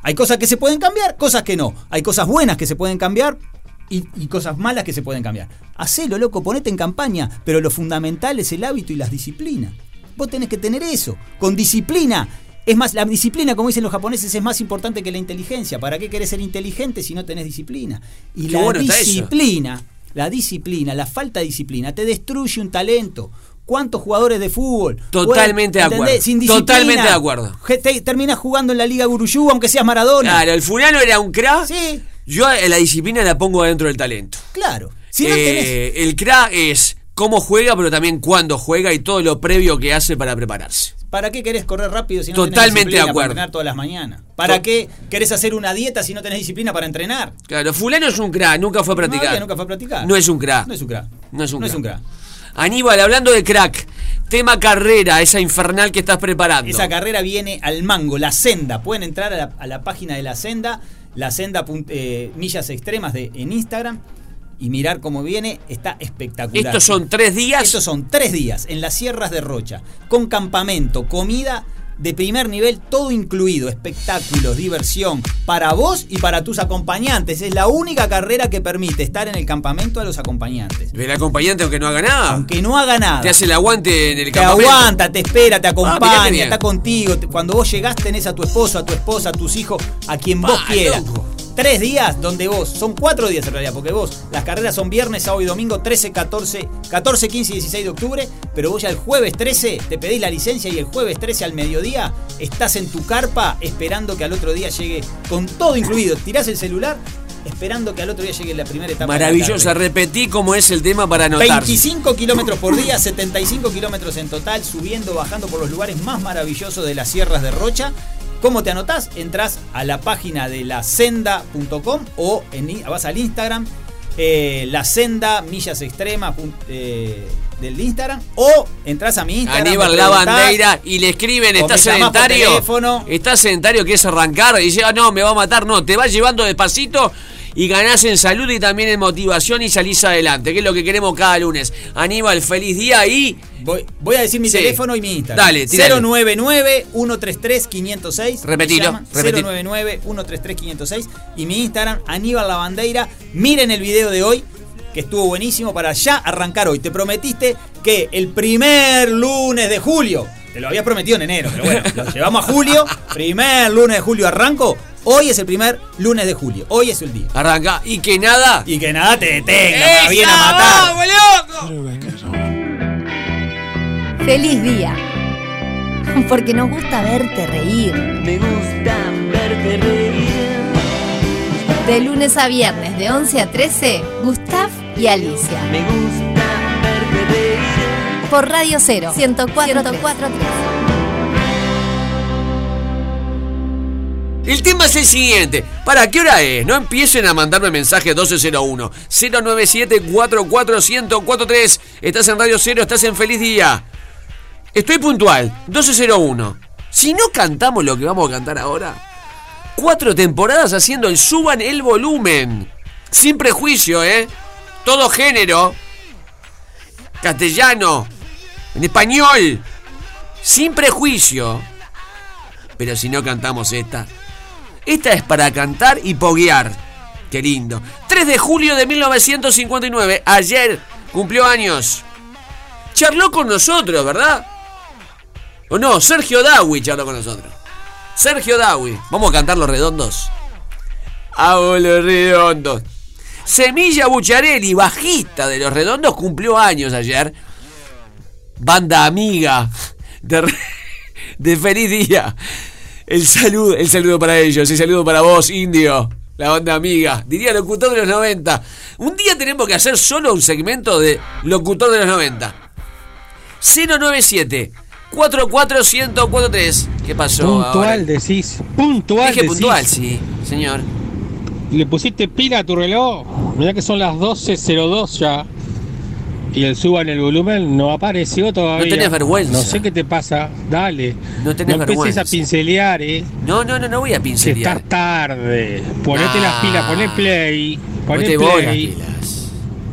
Hay cosas que se pueden cambiar, cosas que no. Hay cosas buenas que se pueden cambiar y, y cosas malas que se pueden cambiar. Hacelo, loco, ponete en campaña, pero lo fundamental es el hábito y las disciplinas. Vos tenés que tener eso, con disciplina. Es más, la disciplina, como dicen los japoneses, es más importante que la inteligencia. ¿Para qué querés ser inteligente si no tenés disciplina? Y Qué la bueno disciplina, la disciplina, la falta de disciplina, te destruye un talento. ¿Cuántos jugadores de fútbol? Totalmente de acuerdo. Sin disciplina, Totalmente de acuerdo. te- Terminás jugando en la Liga Guruyú, aunque seas Maradona. Claro, el fulano era un crack. Sí. Yo la disciplina la pongo adentro del talento. Claro. Si no Eh, tenés- El crack es cómo juega, pero también cuándo juega y todo lo previo que hace para prepararse. ¿Para qué querés correr rápido si no Totalmente tenés disciplina de acuerdo. para entrenar todas las mañanas? ¿Para qué querés hacer una dieta si no tenés disciplina para entrenar? Claro, fulano es un crack, nunca fue a practicar. Nadie nunca fue a practicar. No es un crack. No es un crack. No es un No es crack. un crack. Aníbal, hablando de crack, tema carrera, esa infernal que estás preparando. Esa carrera viene al mango, la senda. Pueden entrar a la, a la página de la senda, la senda eh, millas extremas de, en Instagram y mirar cómo viene. Está espectacular. Estos son tres días. Estos son tres días en las sierras de Rocha, con campamento, comida de primer nivel, todo incluido, espectáculos, diversión, para vos y para tus acompañantes. Es la única carrera que permite estar en el campamento a los acompañantes. El acompañante, aunque no haga nada. Aunque no haga nada. Te hace el aguante en el Te campamento. aguanta, te espera, te Ah, acompaña, está contigo. Te- Cuando vos llegás tenés a tu esposo, a tu esposa, a tus hijos, a quien vos quieras. loco. Tres días donde vos, son cuatro días en realidad, porque vos, las carreras son viernes, sábado y domingo, 13, 14, 14, 15 y 16 de octubre, pero vos ya el jueves 13 te pedís la licencia y el jueves 13 al mediodía estás en tu carpa esperando que al otro día llegue con todo incluido. Tirás el celular esperando que al otro día llegue la primera etapa. Maravillosa, repetí cómo es el tema para anotar. 25 kilómetros por día, 75 kilómetros en total, subiendo, bajando por los lugares más maravillosos de las sierras de Rocha. ¿Cómo te anotás? Entrás a la página de lacenda.com o en, vas al Instagram, eh, la senda millas extremas eh, del Instagram o entras a mi Instagram. Aníbal La Bandeira y le escriben, ¿está sedentario? teléfono. ¿Está sedentario que es arrancar? Y dice, ah, no, me va a matar. No, te va llevando despacito y ganás en salud y también en motivación y salís adelante, que es lo que queremos cada lunes. Aníbal, feliz día y... Voy, voy a decir mi Sí. teléfono y mi Instagram. Dale, tirale. 099-133-506. Repetilo, Me llaman, repetilo. 099-133-506. Y mi Instagram, Aníbal La Bandeira. Miren el video de hoy, que estuvo buenísimo para ya arrancar hoy. Te prometiste que el primer lunes de julio, te lo había prometido en enero, pero bueno, lo llevamos a julio. Primer lunes de julio arranco. Hoy es el primer lunes de julio. Hoy es el día. Arranca. Y que nada... Y que nada te detenga, ¡Esa, me viene a matar. vamos, loco! ¡Feliz día! Porque nos gusta verte reír. Me gusta verte reír. De lunes a viernes, de 11 a 13, Gustav y Alicia. Me gusta. Por Radio 0, 104.3. El tema es el siguiente. ¿Para qué hora es? No empiecen a mandarme mensaje 1201 097 44143. Estás en Radio Cero, estás en Feliz Día. Estoy puntual, 1201. Si no cantamos lo que vamos a cantar ahora, cuatro temporadas haciendo el suban el volumen. Sin prejuicio, ¿eh? Todo género. Castellano. En español. Sin prejuicio. Pero si no cantamos esta. Esta es para cantar y poguear. Qué lindo. 3 de julio de 1959. Ayer cumplió años. Charló con nosotros, ¿verdad? ¿O no? Sergio Dawi charló con nosotros. Sergio Dawi. Vamos a cantar los redondos. Hago los redondos. Semilla Bucharelli, bajista de Los Redondos, cumplió años ayer. Banda amiga de, de Feliz Día. El saludo, el saludo para ellos, el saludo para vos, Indio. La banda amiga. Diría locutor de los 90. Un día tenemos que hacer solo un segmento de locutor de los 90. 097 44143. ¿Qué pasó? Puntual ahora? decís. Puntual Dije decís. puntual, sí, señor. ¿Le pusiste pila a tu reloj? Mirá que son las 12.02 ya. Y el suba en el volumen no apareció todavía. No tenés vergüenza. No sé qué te pasa. Dale. No tenés empieces vergüenza. a pincelear, eh. No, no, no, no voy a Que pincelear. estás tarde. Ponete Nah. las pilas, poné play. Poné Ponete vos las play. pilas.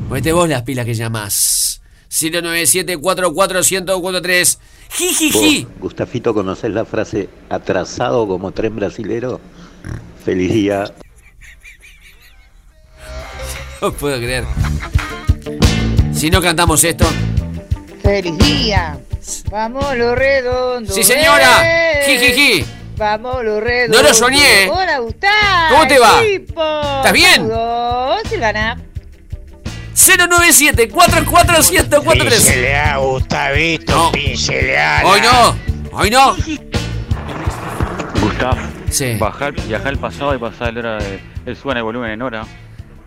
Ponete vos las pilas que llamás. 097 44143 Jijiji. Gustafito, ¿conocés la frase atrasado como tren brasilero? Feliz día. No puedo creer. Si no cantamos esto. ¡Feliz día! ¡Vamos los redondos! Sí, señora. ¡Eh! Jijiji. ¡Vamos los redondos! No lo soñé. ¡Hola, Gustavo! ¿Cómo te va? Equipo. ¿Estás bien? Saludos, Silvana. 097 44143 Pincelea, Gustavito, pincelea. Hoy no. Hoy no. Gustav, Sí. bajar, viajar al pasado y pasar la hora de, el suban el volumen en hora.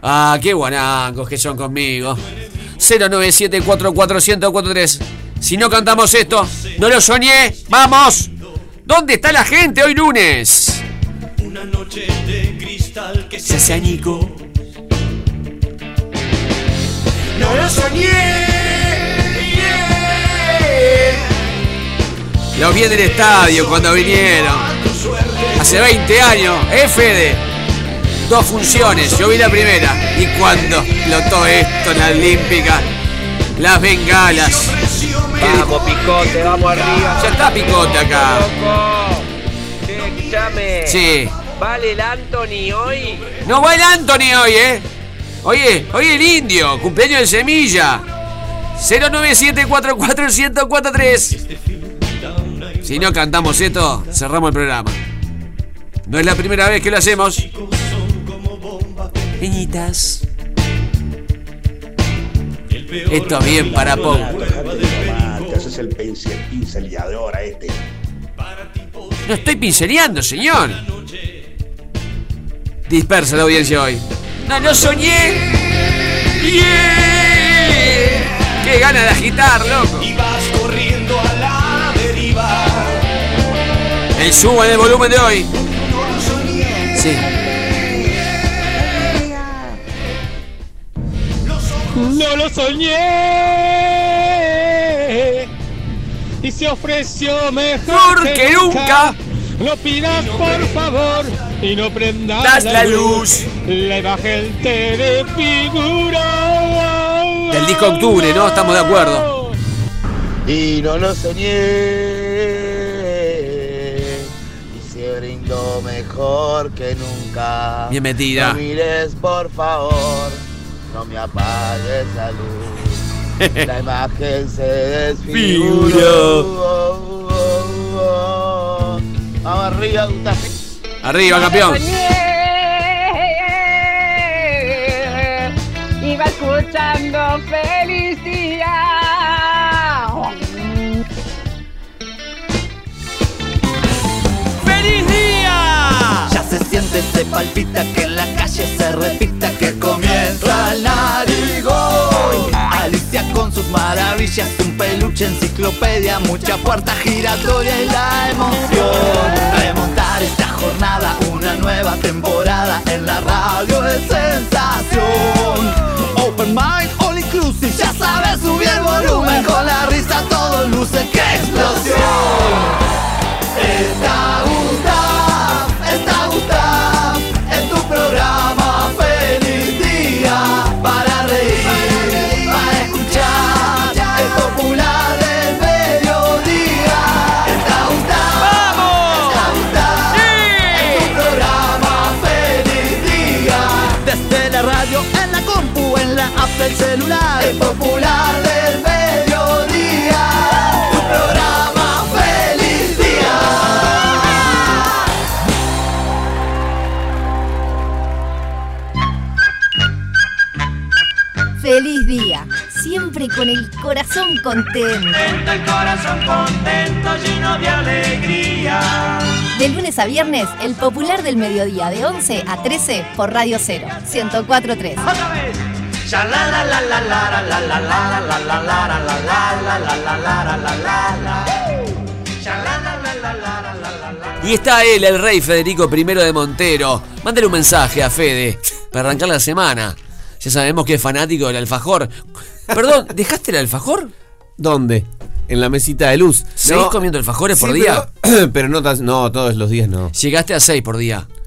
Ah, qué guanacos que son conmigo. 097 44143 Si no cantamos esto, no lo soñé. ¡Vamos! ¿Dónde está la gente hoy lunes? Una noche de cristal que Se hace añico. No lo soñé. Lo vi en el estadio cuando vinieron. Hace 20 años, ¿eh, Fede? Dos funciones, yo vi la primera. Y cuando explotó esto en la Olímpica, las bengalas. Vamos, Picote, vamos arriba. Ya está Picote acá. Escuchame. Sí. ¿Vale el Anthony hoy? No va el Anthony hoy, ¿eh? Oye, hoy el indio, cumpleaños de semilla. 097441043. Si no cantamos esto, cerramos el programa. No es la primera vez que lo hacemos. Peñitas. Esto es bien para poco. Te haces el pincel, pinceleador a este. No estoy pinceleando, señor. Dispersa la audiencia hoy. No lo soñé. Yeah. Qué gana de agitar, loco. Y vas corriendo a la deriva. El subo en el volumen de hoy. Sí. No lo soñé. Y se ofreció mejor que nunca. No pidas por favor y no prendas Das la luz. La imagen te desfigura. Del disco Octubre, ¿no? Estamos de acuerdo. Y no lo soñé. Y se brindó mejor que nunca. Bien metida. No mires, por favor. No me apagues la luz. La imagen se desfiguró. Figuró. Vamos arriba, Gustavo. Arriba, campeón. Iba escuchando feliz Ya se siente, se palpita que en la calle se repita que comienza el narigón. Alicia con sus maravillas, un peluche, enciclopedia, mucha puerta giratoria y la emoción. Remontar esta jornada, una nueva temporada en la radio de sensación. Open mind, all inclusive, ya sabes subir el volumen con la risa, todo luce, ¡qué explosión! Está Gustav, de lunes a viernes, el popular del mediodía, de 11 a 13 por Radio 0, 1043. Y está él, el rey Federico I de Montero. Mándale un mensaje a Fede para arrancar la semana. Ya sabemos que es fanático del alfajor. Perdón, ¿dejaste el alfajor? ¿Dónde? En la mesita de luz. ¿Seguís comiendo alfajores por Sí, día? Pero, pero no, no, todos los días no. Llegaste a 6 por día.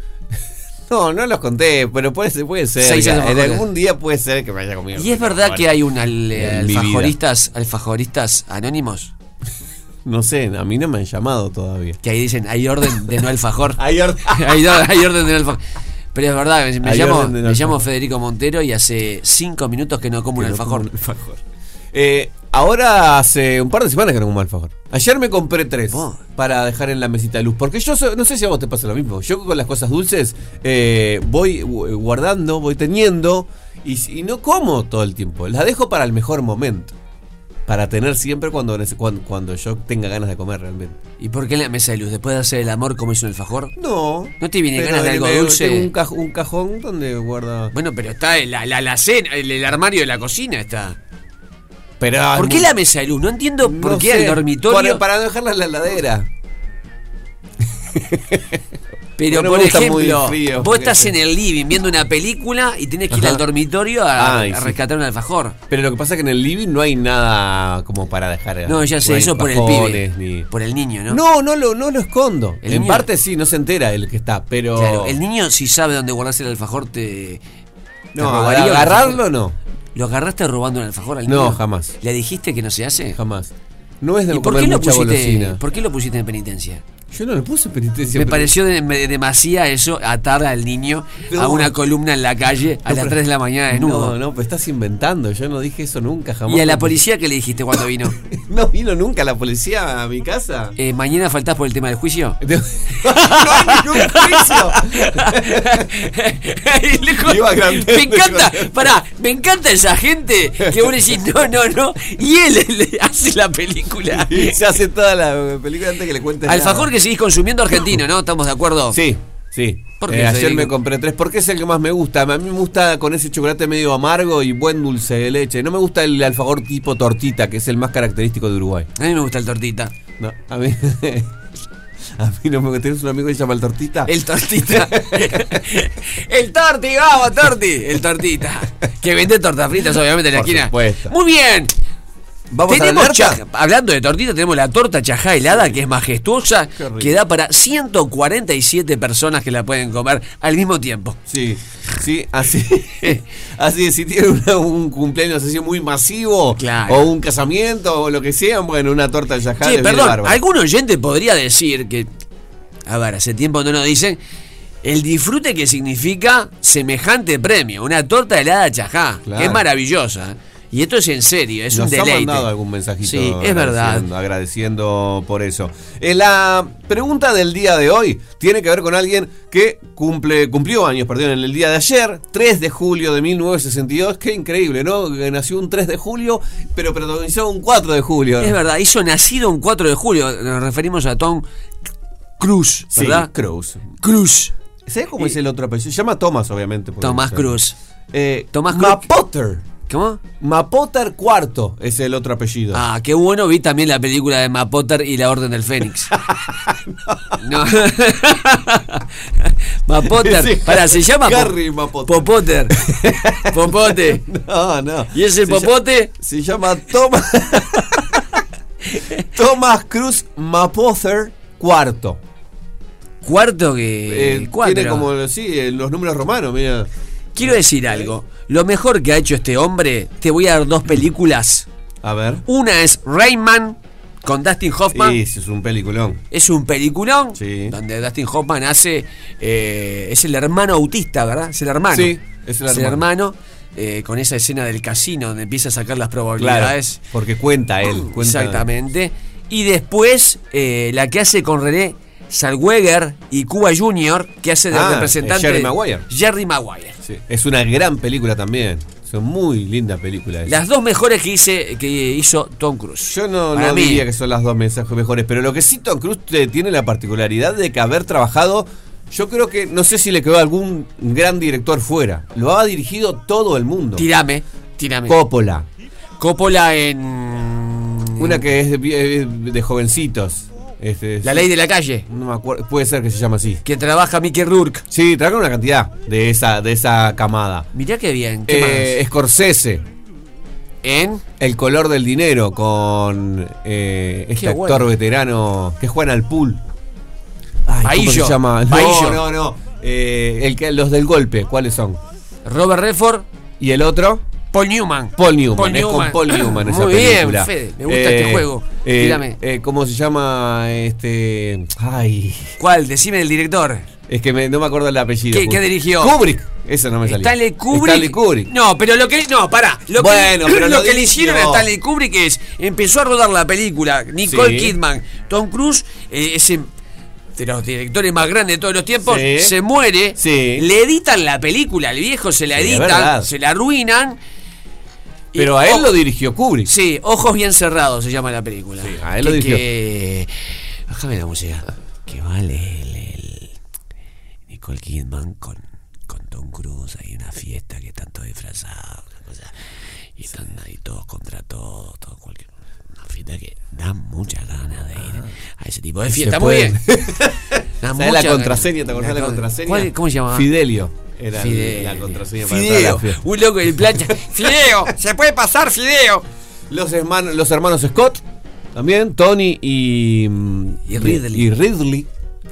No, no los conté, pero puede, puede ser. Seis en algún día puede ser que me haya comido. ¿Y es verdad que hay un al- alfajoristas, alfajoristas anónimos? No sé, a mí no me han llamado todavía. Que ahí dicen, hay orden de no alfajor. Hay orden. hay, or- hay orden de no alfajor. Pero es verdad, me, llamo, no me. Federico Montero y hace 5 minutos que no como un Que no alfajor. como un alfajor. Eh, ahora hace un par de semanas que no como alfajor. Ayer me compré tres para dejar en la mesita de luz. Porque yo so- no sé si a vos te pasa lo mismo. Yo con las cosas dulces eh, voy gu- guardando, voy teniendo y, y no como todo el tiempo. Las dejo para el mejor momento. Para tener siempre cuando, cuando, cuando yo tenga ganas de comer realmente. ¿Y por qué en la mesa de luz? ¿Después de hacer el amor como hizo un alfajor? No. ¿No te viene ganas de algo me- dulce? Tengo un, caj- un cajón donde guarda. Bueno, pero está en la, la, la cena, el, el armario de la cocina está. Pero, ¿Por qué la mesa de luz? No entiendo por qué sé, el dormitorio. Para, para no dejarla en la heladera. Pero Bueno, por ejemplo, frío, vos estás en el living viendo una película y tenés que ir Ajá. al dormitorio a, Ay, a sí. rescatar un alfajor. Pero lo que pasa es que en el living no hay nada como para dejar. No, ya sé, no eso por el pibe. ni- Por el niño, ¿no? No, no lo, no lo escondo. En niño- parte sí, no se entera el que está, pero. Claro, el niño si sabe dónde guardarse el alfajor te. te No, robaría agarrarlo no. ¿Lo agarraste robando un alfajor al No, niño? jamás. ¿Le dijiste que no se hace? Jamás. No es de ¿Y por comer qué, lo mucha pusiste, golosina. por qué lo pusiste en penitencia? Yo no le puse penitencia. Me pero- pareció de- me- demasiado eso, atar al niño a una columna en la calle a No, las pero- 3 de la mañana desnudo. No, no, pero estás inventando. Yo no dije eso nunca, jamás. ¿Y a la policía qué le dijiste cuando vino? ¿No vino nunca la policía a mi casa? Eh, ¿Mañana faltás por el tema del juicio? no hay ningún juicio. Me encanta, pará, me encanta esa gente que vos decís no, no, no, y él le hace la película. Y se hace toda la película antes que le cuentes Alfajor nada. que seguís consumiendo argentino, ¿no? ¿Estamos de acuerdo? Sí, sí. ¿Por Eh, qué, ayer Federico? me compré tres porque es el que más me gusta. A mí me gusta con ese chocolate medio amargo y buen dulce de leche. No me gusta el alfajor tipo tortita, que es el más característico de Uruguay. A mí me gusta el tortita. No, a mí. A mí no me gusta. ¿Tienes un amigo que se llama el tortita? El tortita. el torti, vamos, torti. El tortita. Que vende tortas fritas, obviamente, en la Por esquina. supuesto. Muy bien. ¿Vamos a la tenemos cha- hablando de tortita, tenemos la torta chajá helada, que es majestuosa, que da para 147 personas que la pueden comer al mismo tiempo. Sí, sí, así. así es, si tiene una- un cumpleaños así muy masivo, Claro. o un casamiento, o lo que sea, bueno, una torta les viene perdón, algún oyente podría decir que, a ver, hace tiempo no nos dicen, el disfrute que significa semejante premio, una torta helada chajá, Claro. que es maravillosa. Y esto es en serio, es Nos un ha deleite. mandado algún mensajito. Sí, es verdad. agradeciendo- por eso. Eh, la pregunta del día de hoy tiene que ver con alguien que cumple, cumplió años, perdón, en el día de ayer, 3 de julio de 1962. Qué increíble, ¿no? Nació un 3 de julio, pero protagonizó un 4 de julio. Es verdad, hizo nacido un 4 de julio, nos referimos a Tom Cruise, Sí, ¿verdad? Cruz. Cruz. ¿Sabes cómo es el otro apellido? Se llama Thomas, obviamente. Tomás Cruz. Eh, Tomás Ma Cruz. Potter. ¿Cómo? Mapoter cuarto es el otro apellido. Ah, qué bueno, vi también la película de Matt Potter y la Orden del Fénix. no. Matt Potter, Sí, para, se llama Harry Mapoter. Popoter. Popote. No, no. ¿Y ese Se lla- popote? Se llama Thomas. Thomas Cruz Mapother cuarto. Cuarto que. Eh, tiene como, sí, los números romanos, mira. Quiero decir algo. Lo mejor que ha hecho este hombre, te voy a dar dos películas. A ver. Una es Rayman con Dustin Hoffman. Sí, es un peliculón. Es un peliculón Sí. donde Dustin Hoffman hace. eh, es el hermano autista, ¿verdad? Es el hermano. Sí, es el hermano. eh, con esa escena del casino donde empieza a sacar las Claro, probabilidades. porque cuenta él. Cuenta, Exactamente. Y después eh, la que hace con René Zellweger y Cuba Jr., que hace de Ah, representante. Jerry Maguire. Jerry Maguire. Sí, Es una gran película también. Es una muy linda película. esa. Las dos mejores que, hice, que hizo Tom Cruise. Yo no, diría que son las dos mensajes mejores, pero lo que sí Tom Cruise tiene la particularidad de que haber trabajado, yo creo que, no sé si le quedó algún gran director fuera, lo ha dirigido todo el mundo. Tirame, tirame. Coppola, Coppola en. una que es de, de jovencitos. Este, La ley de la calle. No me acuerdo, puede ser que se llama así. Que trabaja Mickey Rourke. Sí, trabaja una cantidad de esa, de esa camada. Mirá qué bien. ¿Qué Eh, Scorsese. En El color del dinero con eh, este Qué actor bueno. veterano que juega al pool. Ay, ¿Cómo se llama? No, no, no. Eh, el que, los del golpe, ¿cuáles son? Robert Redford, ¿Y el otro? Paul Newman. Paul Newman. Paul es Newman. con Paul Newman esa Muy bien, película. Fede, me gusta este juego. eh, eh, ¿Cómo se llama? Este. Ay. ¿Cuál? Decime el director. Es que me- no me acuerdo el apellido. ¿Qué- qué dirigió? Kubrick. Esa no me salió. Stanley Kubrick. Stanley Kubrick. No, pero lo que. No, pará. Lo Bueno, que, pero lo lo que le hicieron a Stanley Kubrick es. Empezó a rodar la película. Nicole Sí. Kidman, Tom Cruise, eh, ese. De los directores más grandes de todos los tiempos, Sí. se muere, Sí. le editan la película, al viejo se la editan, se la arruinan. Pero a él lo dirigió Kubrick. Sí, Ojos Bien Cerrados se llama la película. Sí, a él lo Que- dirigió. que- Bájame la música. Que vale el, el Nicole Kidman con, con Tom Cruise. Hay una fiesta que están todos disfrazados. cosa, y están ahí todos contra todos. Todo cualquier, una fiesta que da muchas ganas de ir a ese tipo de fiesta. Muy bien. Da ¿Sabes muchas la contraseña? ¿Te acordás la con- contraseña? ¿cuál- ¿Cómo se llama? Fidelio. Era la contraseña para Fideo. la fiesta. Un loco en plancha. Fideo. Se puede pasar, Fideo. Los, hermanos, los hermanos Scott, también, Tony y. Y Ridley. Y Ridley.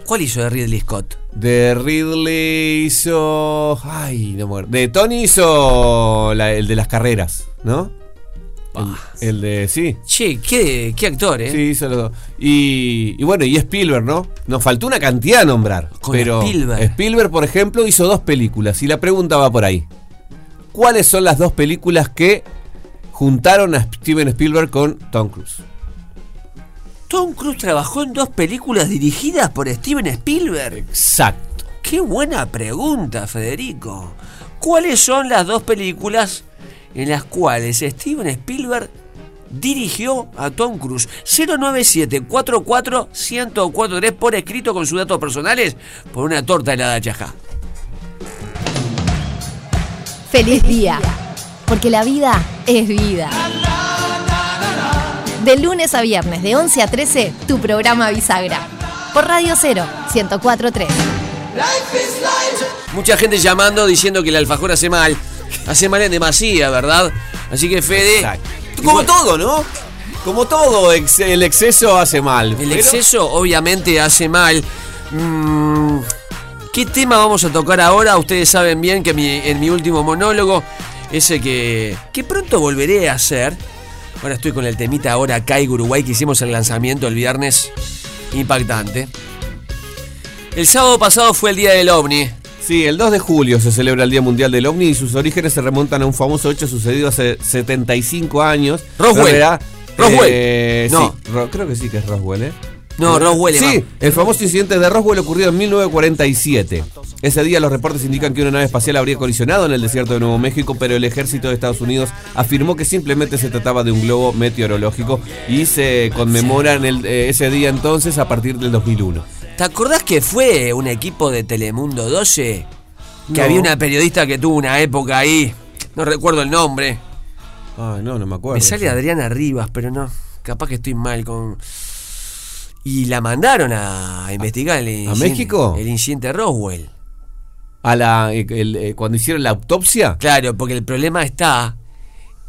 ¿Cuál hizo de Ridley Scott? De Ridley hizo. Ay, no me acuerdo. De Tony hizo la- el de las carreras, ¿no? El, el de. Sí. Che, qué, qué actor, ¿eh? Sí, hizo los dos. Y, y bueno, y Spielberg, ¿no? Nos faltó una cantidad a nombrar. Con pero Spielberg. Spielberg, por ejemplo, hizo dos películas. Y la pregunta va por ahí. ¿Cuáles son las dos películas que juntaron a Steven Spielberg con Tom Cruise? Tom Cruise trabajó en dos películas dirigidas por Steven Spielberg. Exacto. Qué buena pregunta, Federico. ¿Cuáles son las dos películas en las cuales Steven Spielberg dirigió a Tom Cruise? 097-44-1043 por escrito con sus datos personales por una torta helada chajá. Feliz día, porque la vida es vida. De lunes a viernes, de 11 a 13, tu programa Bisagra. Por Radio 0, 1043. Mucha gente llamando diciendo que el alfajor hace mal. Hace mal en demasía, ¿verdad? Así que Fede. Como todo, ¿no? Como todo, ex- el exceso hace mal. El Pero- exceso obviamente hace mal. Mm, ¿Qué tema vamos a tocar ahora? Ustedes saben bien que mi- en mi último monólogo, ese que, que pronto volveré a hacer. Ahora estoy con el temita ahora en Uruguay que hicimos el lanzamiento el viernes. Impactante. El sábado pasado fue el día del ovni. Sí, el 2 de julio se celebra el Día Mundial del OVNI y sus orígenes se remontan a un famoso hecho sucedido hace 75 años. Roswell. Era, Roswell. eh, No. sí, Ro- creo que sí que es Roswell, ¿eh? No, Roswell es Sí, el famoso incidente de Roswell ocurrió en 1947. Ese día los reportes indican que una nave espacial habría colisionado en el desierto de Nuevo México, pero el ejército de Estados Unidos afirmó que simplemente se trataba de un globo meteorológico y se conmemora en el- eh, ese día entonces a partir del 2001. ¿Te acordás que fue un equipo de Telemundo 12? Que No. había una periodista que tuvo una época ahí, no recuerdo el nombre, Ah, no, no me acuerdo. Me sale Adriana Rivas, pero no. Capaz que estoy mal con. Y la mandaron a investigar el incidente- México? El incidente Roswell. A la, el- el- eh, cuando hicieron la autopsia. Claro, porque el problema está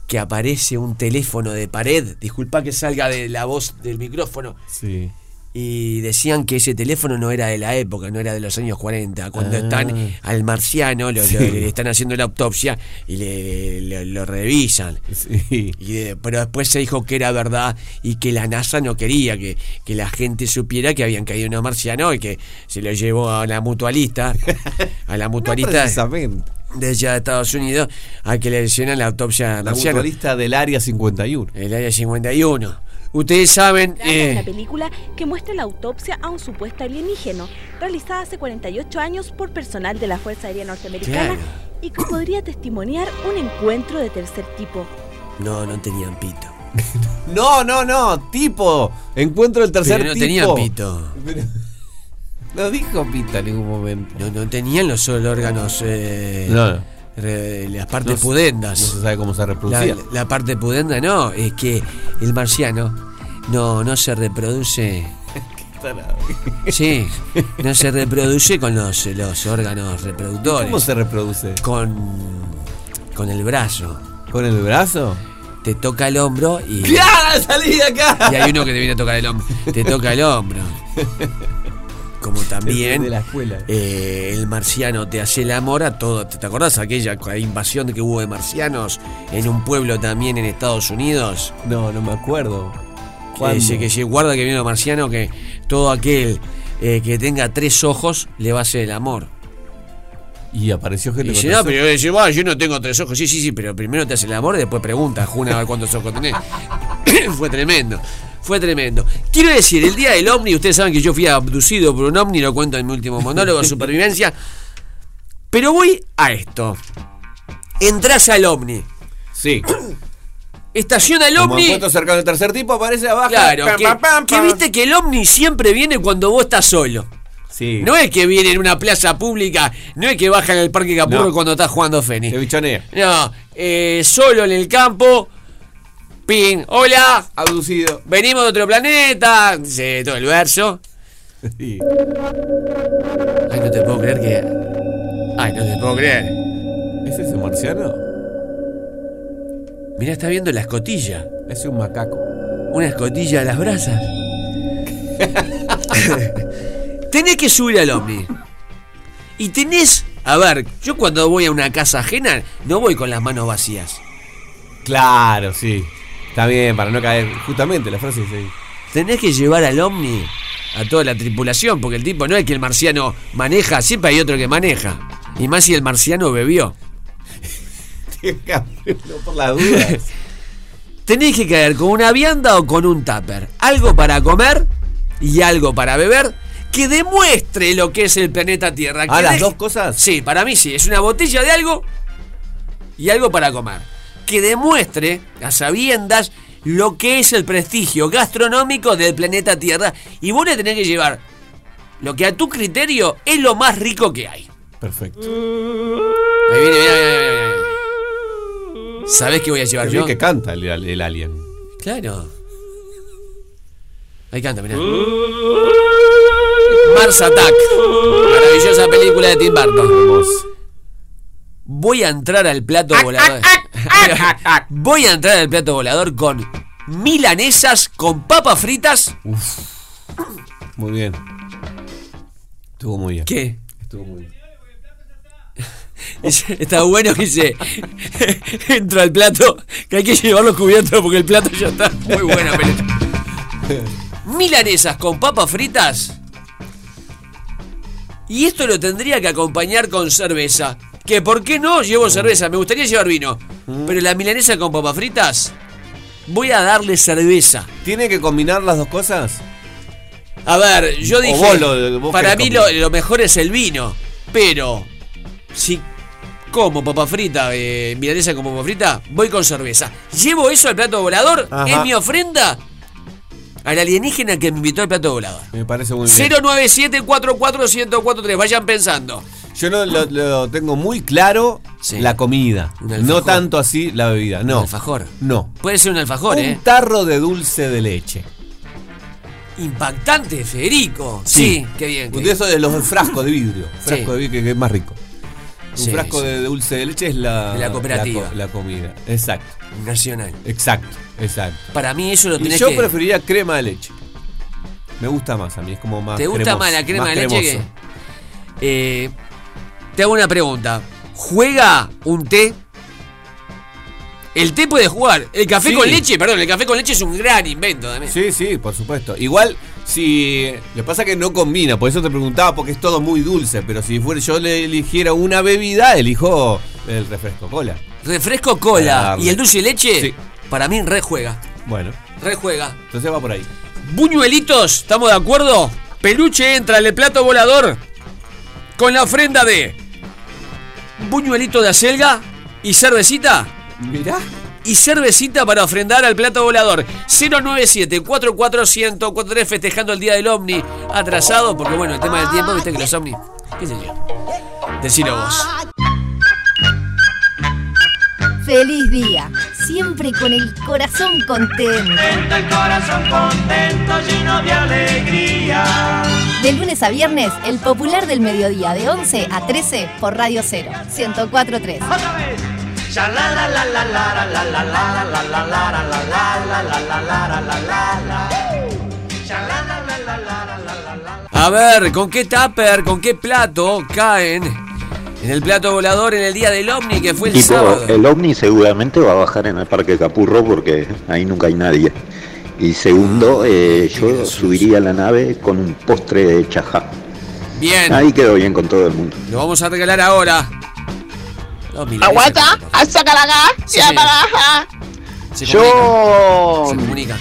que aparece un teléfono de pared. Disculpa que salga de la voz del micrófono. Sí. Y decían que ese teléfono no era de la época, no era de los años 40. Cuando Ah. están al marciano, lo, le están haciendo la autopsia y le, le- lo revisan. Y de- pero después se dijo que era verdad y que la NASA no quería que, que la gente supiera que habían caído unos marcianos y que se lo llevó a la mutualista, a la mutualista precisamente. de allá de Estados Unidos, a que le hicieran la autopsia La marciana. mutualista del área 51. El área 51. Ustedes saben... Eh, una película que muestra la autopsia a un supuesto alienígeno, realizada hace 48 años por personal de la Fuerza Aérea Norteamericana Claro. y que podría testimoniar un encuentro de tercer tipo. no, no tenían pito. No, no, no, tipo. Encuentro el tercer Pero no tipo. tenían pito. No dijo pita en ningún momento. No, no tenían los solo órganos. eh, No, no. Las partes No pudendas. no se sabe cómo se La, reproducía. la parte pudenda no, es que el marciano no, no se reproduce. Sí, no se reproduce con los, los órganos reproductores. ¿Cómo se reproduce? Con, con el brazo. ¿Con el brazo? Te toca el hombro y. ¡Claro! ¡Salí de acá! Y hay uno que te viene a tocar el hombro. Te toca el hombro. Como también De la escuela. eh, el marciano te hace el amor a todo. ¿Te, acordás aquella invasión que hubo de marcianos en un pueblo también en Estados Unidos? No, no me acuerdo. Que que si guarda que viene los marcianos, que todo aquel eh, que tenga tres ojos le va a hacer el amor. Y apareció Y gente dice, no, pero dice, "Bueno, yo no tengo tres ojos. Sí, sí, sí, pero primero te hace el amor y después pregunta, Juna, a ver cuántos ojos tenés. Fue tremendo. Fue tremendo. Quiero decir, el día del ovni, ustedes saben que yo fui abducido por un ovni, lo cuento en mi último monólogo de supervivencia. Pero voy a esto. Entrás al ovni. Sí. Estaciona el Como ovni. cercano del tercer tipo, aparece abajo. Claro, Pam, que, pam, pam, que pam. viste que el ovni siempre viene cuando vos estás solo. Sí. No es que viene en una plaza pública, no es que baja en el Parque Capurro No. cuando estás jugando Feni. Bichonea. No, eh, solo en el campo. Pin, hola, Abducido. venimos de otro planeta. Dice todo el verso. Sí. Ay, no te puedo creer que. Ay, no te puedo creer. ¿Es ese marciano? Mira, está viendo la escotilla. Es un macaco. Una escotilla de las brasas. tenés que subir al ovni. Y tenés. A ver, yo cuando voy a una casa ajena, no voy con las manos vacías. Claro, sí. Está bien, para no caer. Justamente, la frase dice ahí. Tenés que llevar al ovni a toda la tripulación, porque el tipo no es que el marciano maneja, siempre hay otro que maneja. Y más si el marciano bebió. no por las dudas. Tenés que caer con una vianda o con un tupper. Algo para comer y algo para beber que demuestre lo que es el planeta Tierra. Ah, las deje- dos cosas. Sí, para mí sí. Es una botella de algo y algo para comer. Que demuestre a sabiendas lo que es el prestigio gastronómico del planeta Tierra. Y vos le tenés que llevar lo que a tu criterio es lo más rico que hay. Perfecto. Ahí viene, mirá, mirá. ¿Sabés qué voy a llevar Qué yo? que canta el, el alien. Claro. Ahí canta, mirá. Mars Attack. Maravillosa película de Tim Burton. Voy a entrar al plato volador. Voy a entrar al plato volador con milanesas con papas fritas. Muy bien. Estuvo muy bien. ¿Qué? Estuvo muy bien. Está bueno que dice entra al plato que hay que llevarlo cubierto porque el plato ya está muy buena película. Milanesas con papas fritas. Y esto lo tendría que acompañar con cerveza. Que por qué no llevo cerveza, me gustaría llevar vino. Pero la milanesa con papas fritas, voy a darle cerveza. ¿Tiene que combinar las dos cosas? A ver, yo dije, vos lo- vos para querés mí lo, mejor es el vino, pero si como papa frita, eh, milanesa con papa frita, voy con cerveza. Llevo eso al plato volador, Ajá. es mi ofrenda al alienígena que me invitó al plato volador. Me parece muy bien. 097-44143, vayan pensando. Yo no lo, lo tengo muy claro la comida. Un. No tanto así la bebida. No. Un alfajor. No. Puede ser un alfajor, un ¿eh? tarro de dulce de leche. Impactante, Federico. Sí, qué bien. qué bien. eso de los frascos de vidrio. Sí. Frasco de vidrio que es más rico. Un Sí, frasco sí. de dulce de leche es la, De la cooperativa. La, co- la comida. Exacto. Nacional. Exacto. Exacto. Para mí eso lo Y tenés yo que... preferiría crema de leche. Me gusta más a mí, es como más. ¿Te gusta cremoso, más la crema más de leche que...? Eh, te hago una pregunta. ¿Juega un té? El té puede jugar. El café Sí. con leche, perdón, el café con leche es un gran invento también. Sí, sí, por supuesto. Igual, si. Lo que pasa es que no combina, por eso te preguntaba, porque es todo muy dulce. Pero si fuera yo le eligiera una bebida, elijo el refresco cola. Refresco cola y el dulce de leche, Sí. para mí rejuega. Bueno, Rejuega. entonces va por ahí. Buñuelitos, ¿estamos de acuerdo? Peluche entra en el plato volador con la ofrenda de buñuelito de acelga y cervecita. Mirá. Y cervecita para ofrendar al plato volador. 097-44143 festejando el día del ovni atrasado. Porque bueno, el tema del tiempo, viste que los ovnis. ¿Qué sé yo? Decilo vos. Feliz día, siempre con el corazón contento. El corazón contento, lleno de alegría. De lunes a viernes, el popular del mediodía de 11 a 13 por Radio 0, 1043. Ya la a ver, ¿con qué tupper, con qué plato caen en el plato volador en el día del ovni que fue el tipo, sábado? El ovni seguramente va a bajar en el Parque Capurro porque ahí nunca hay nadie. Y segundo, ah, eh, yo subiría la nave con un postre de chajá. Bien. Ahí quedó bien con todo el mundo. Lo vamos a regalar ahora. No, Aguanta, saca la gas, Sí, ya para Se Yo Se comunica.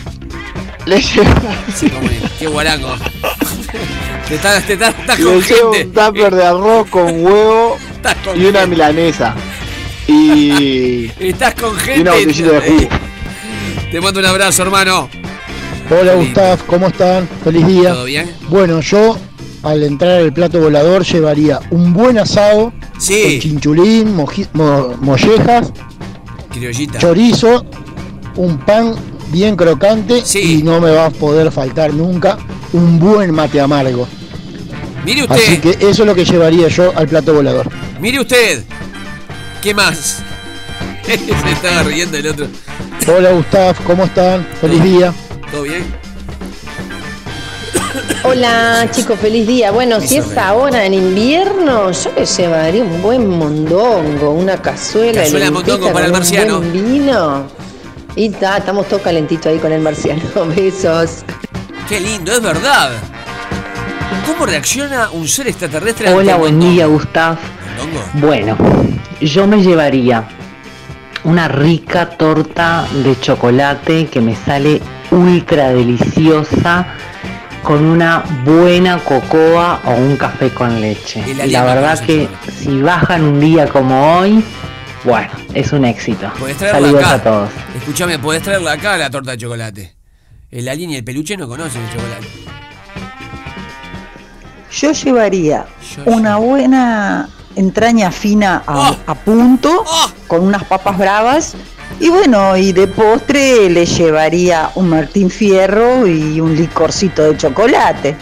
le llevo, Se comunica. Qué guarango. Te estás, te estás, estás le con llevo gente. un tupper de arroz con huevo con y una gente. milanesa. Y, Estás con y gente. una botellita de jugo. Te mando un abrazo, hermano. Hola Gustav, ¿cómo están? Feliz día. ¿Todo bien? Bueno, yo al entrar al plato volador llevaría un buen asado Sí. con chinchulín, moji- mo- mollejas, Criollita. chorizo, un pan bien crocante y no me va a poder faltar nunca un buen mate amargo. Mire Así usted, que eso es lo que llevaría yo al plato volador. mire usted. ¿Qué más? Se estaba riendo el otro. Hola Gustav, ¿cómo están? Feliz día. ¿Todo bien? Hola chicos, feliz día. Bueno, si es ahora en invierno, yo le llevaría un buen mondongo, una cazuela, Cazuela de mondongo para el con un marciano. buen vino. Y ta, estamos todos calentitos ahí con el marciano. Besos. Qué lindo, es verdad. ¿Cómo reacciona un ser extraterrestre Hola, buen mondongo? día, Gustav. ¿Mondongo? Bueno, yo me llevaría una rica torta de chocolate que me sale ultra deliciosa con una buena cocoa o un café con leche. Y la verdad que si bajan un día como hoy, bueno, es un éxito. Podés traerla Saludos acá. a todos. Escuchame, podés traerla acá la torta de chocolate. El alien y el peluche no conocen el chocolate. Yo llevaría una buena entraña fina a, a punto, con unas papas bravas. Y bueno, y de postre le llevaría un Martín Fierro y un licorcito de chocolate.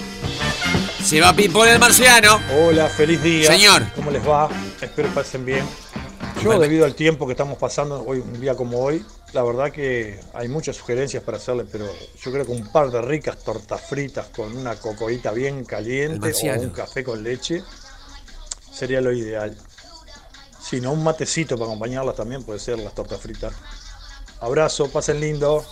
Se va Pimpón el marciano. Hola, feliz día. Señor. ¿Cómo les va? Espero que pasen bien. Yo, debido al tiempo que estamos pasando hoy, un día como hoy, la verdad que hay muchas sugerencias para hacerle, pero yo creo que un par de ricas tortas fritas con una cocoita bien caliente o un café con leche sería lo ideal. Si no, un matecito para acompañarlas también puede ser las tortas fritas. Abrazo, pasen lindo.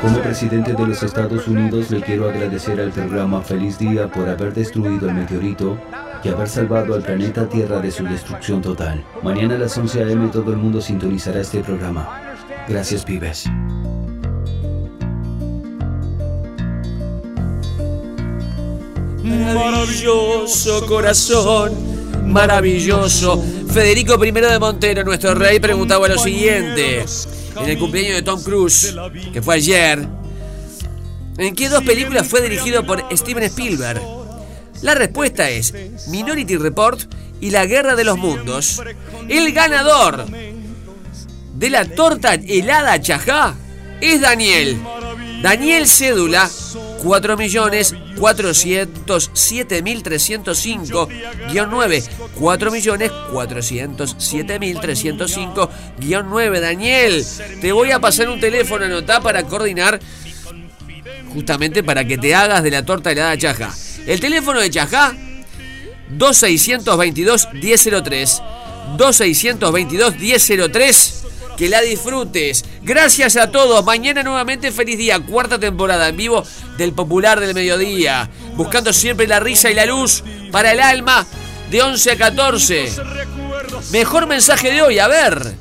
Como presidente de los Estados Unidos le quiero agradecer al programa Feliz Día por haber destruido el meteorito y haber salvado al planeta Tierra de su destrucción total. Mañana a las 11 a.m. todo el mundo sintonizará este programa. Gracias, pibes. Maravilloso corazón, maravilloso. Federico I de Montero, nuestro rey, preguntaba lo siguiente. En el cumpleaños de Tom Cruise, que fue ayer, ¿en qué dos películas fue dirigido por Steven Spielberg? La respuesta es Minority Report y la Guerra de los Mundos. El ganador de la torta helada chajá es Daniel. Daniel Cédula 4.407.305-9. 4.407.305-9. Daniel, te voy a pasar un teléfono, anotá para coordinar justamente para que te hagas de la torta helada Chajá. El teléfono de Chajá 2622 1003. 2622 1003 que la disfrutes. Gracias a todos. Mañana nuevamente feliz día. Cuarta temporada en vivo del Popular del Mediodía. Buscando siempre la risa y la luz para el alma de 11 a 14. Mejor mensaje de hoy, a ver.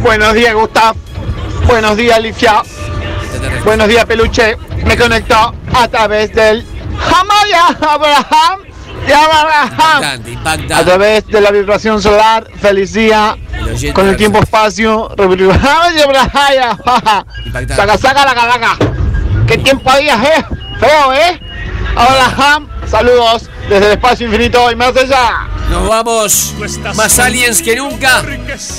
Buenos días, Gustav. Buenos días, Alicia. Buenos días, Peluche. Me conectó a través del Hamaya Abraham de Abraham. A través de la vibración solar. Feliz día. Con el tiempo espacio. Saca, saca la calaca. ¿Qué tiempo había, eh? Feo, ¿eh? Abraham. Saludos desde el espacio infinito y más allá. Nos vamos más aliens que nunca.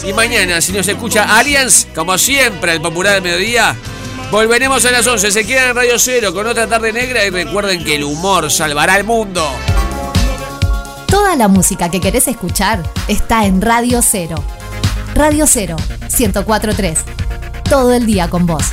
Y mañana, si nos escucha aliens, como siempre, el popular del mediodía, volveremos a las 11. Se quedan en Radio Cero con otra tarde negra y recuerden que el humor salvará el mundo. Toda la música que querés escuchar está en Radio Cero. Radio Cero, 1043. Todo el día con vos.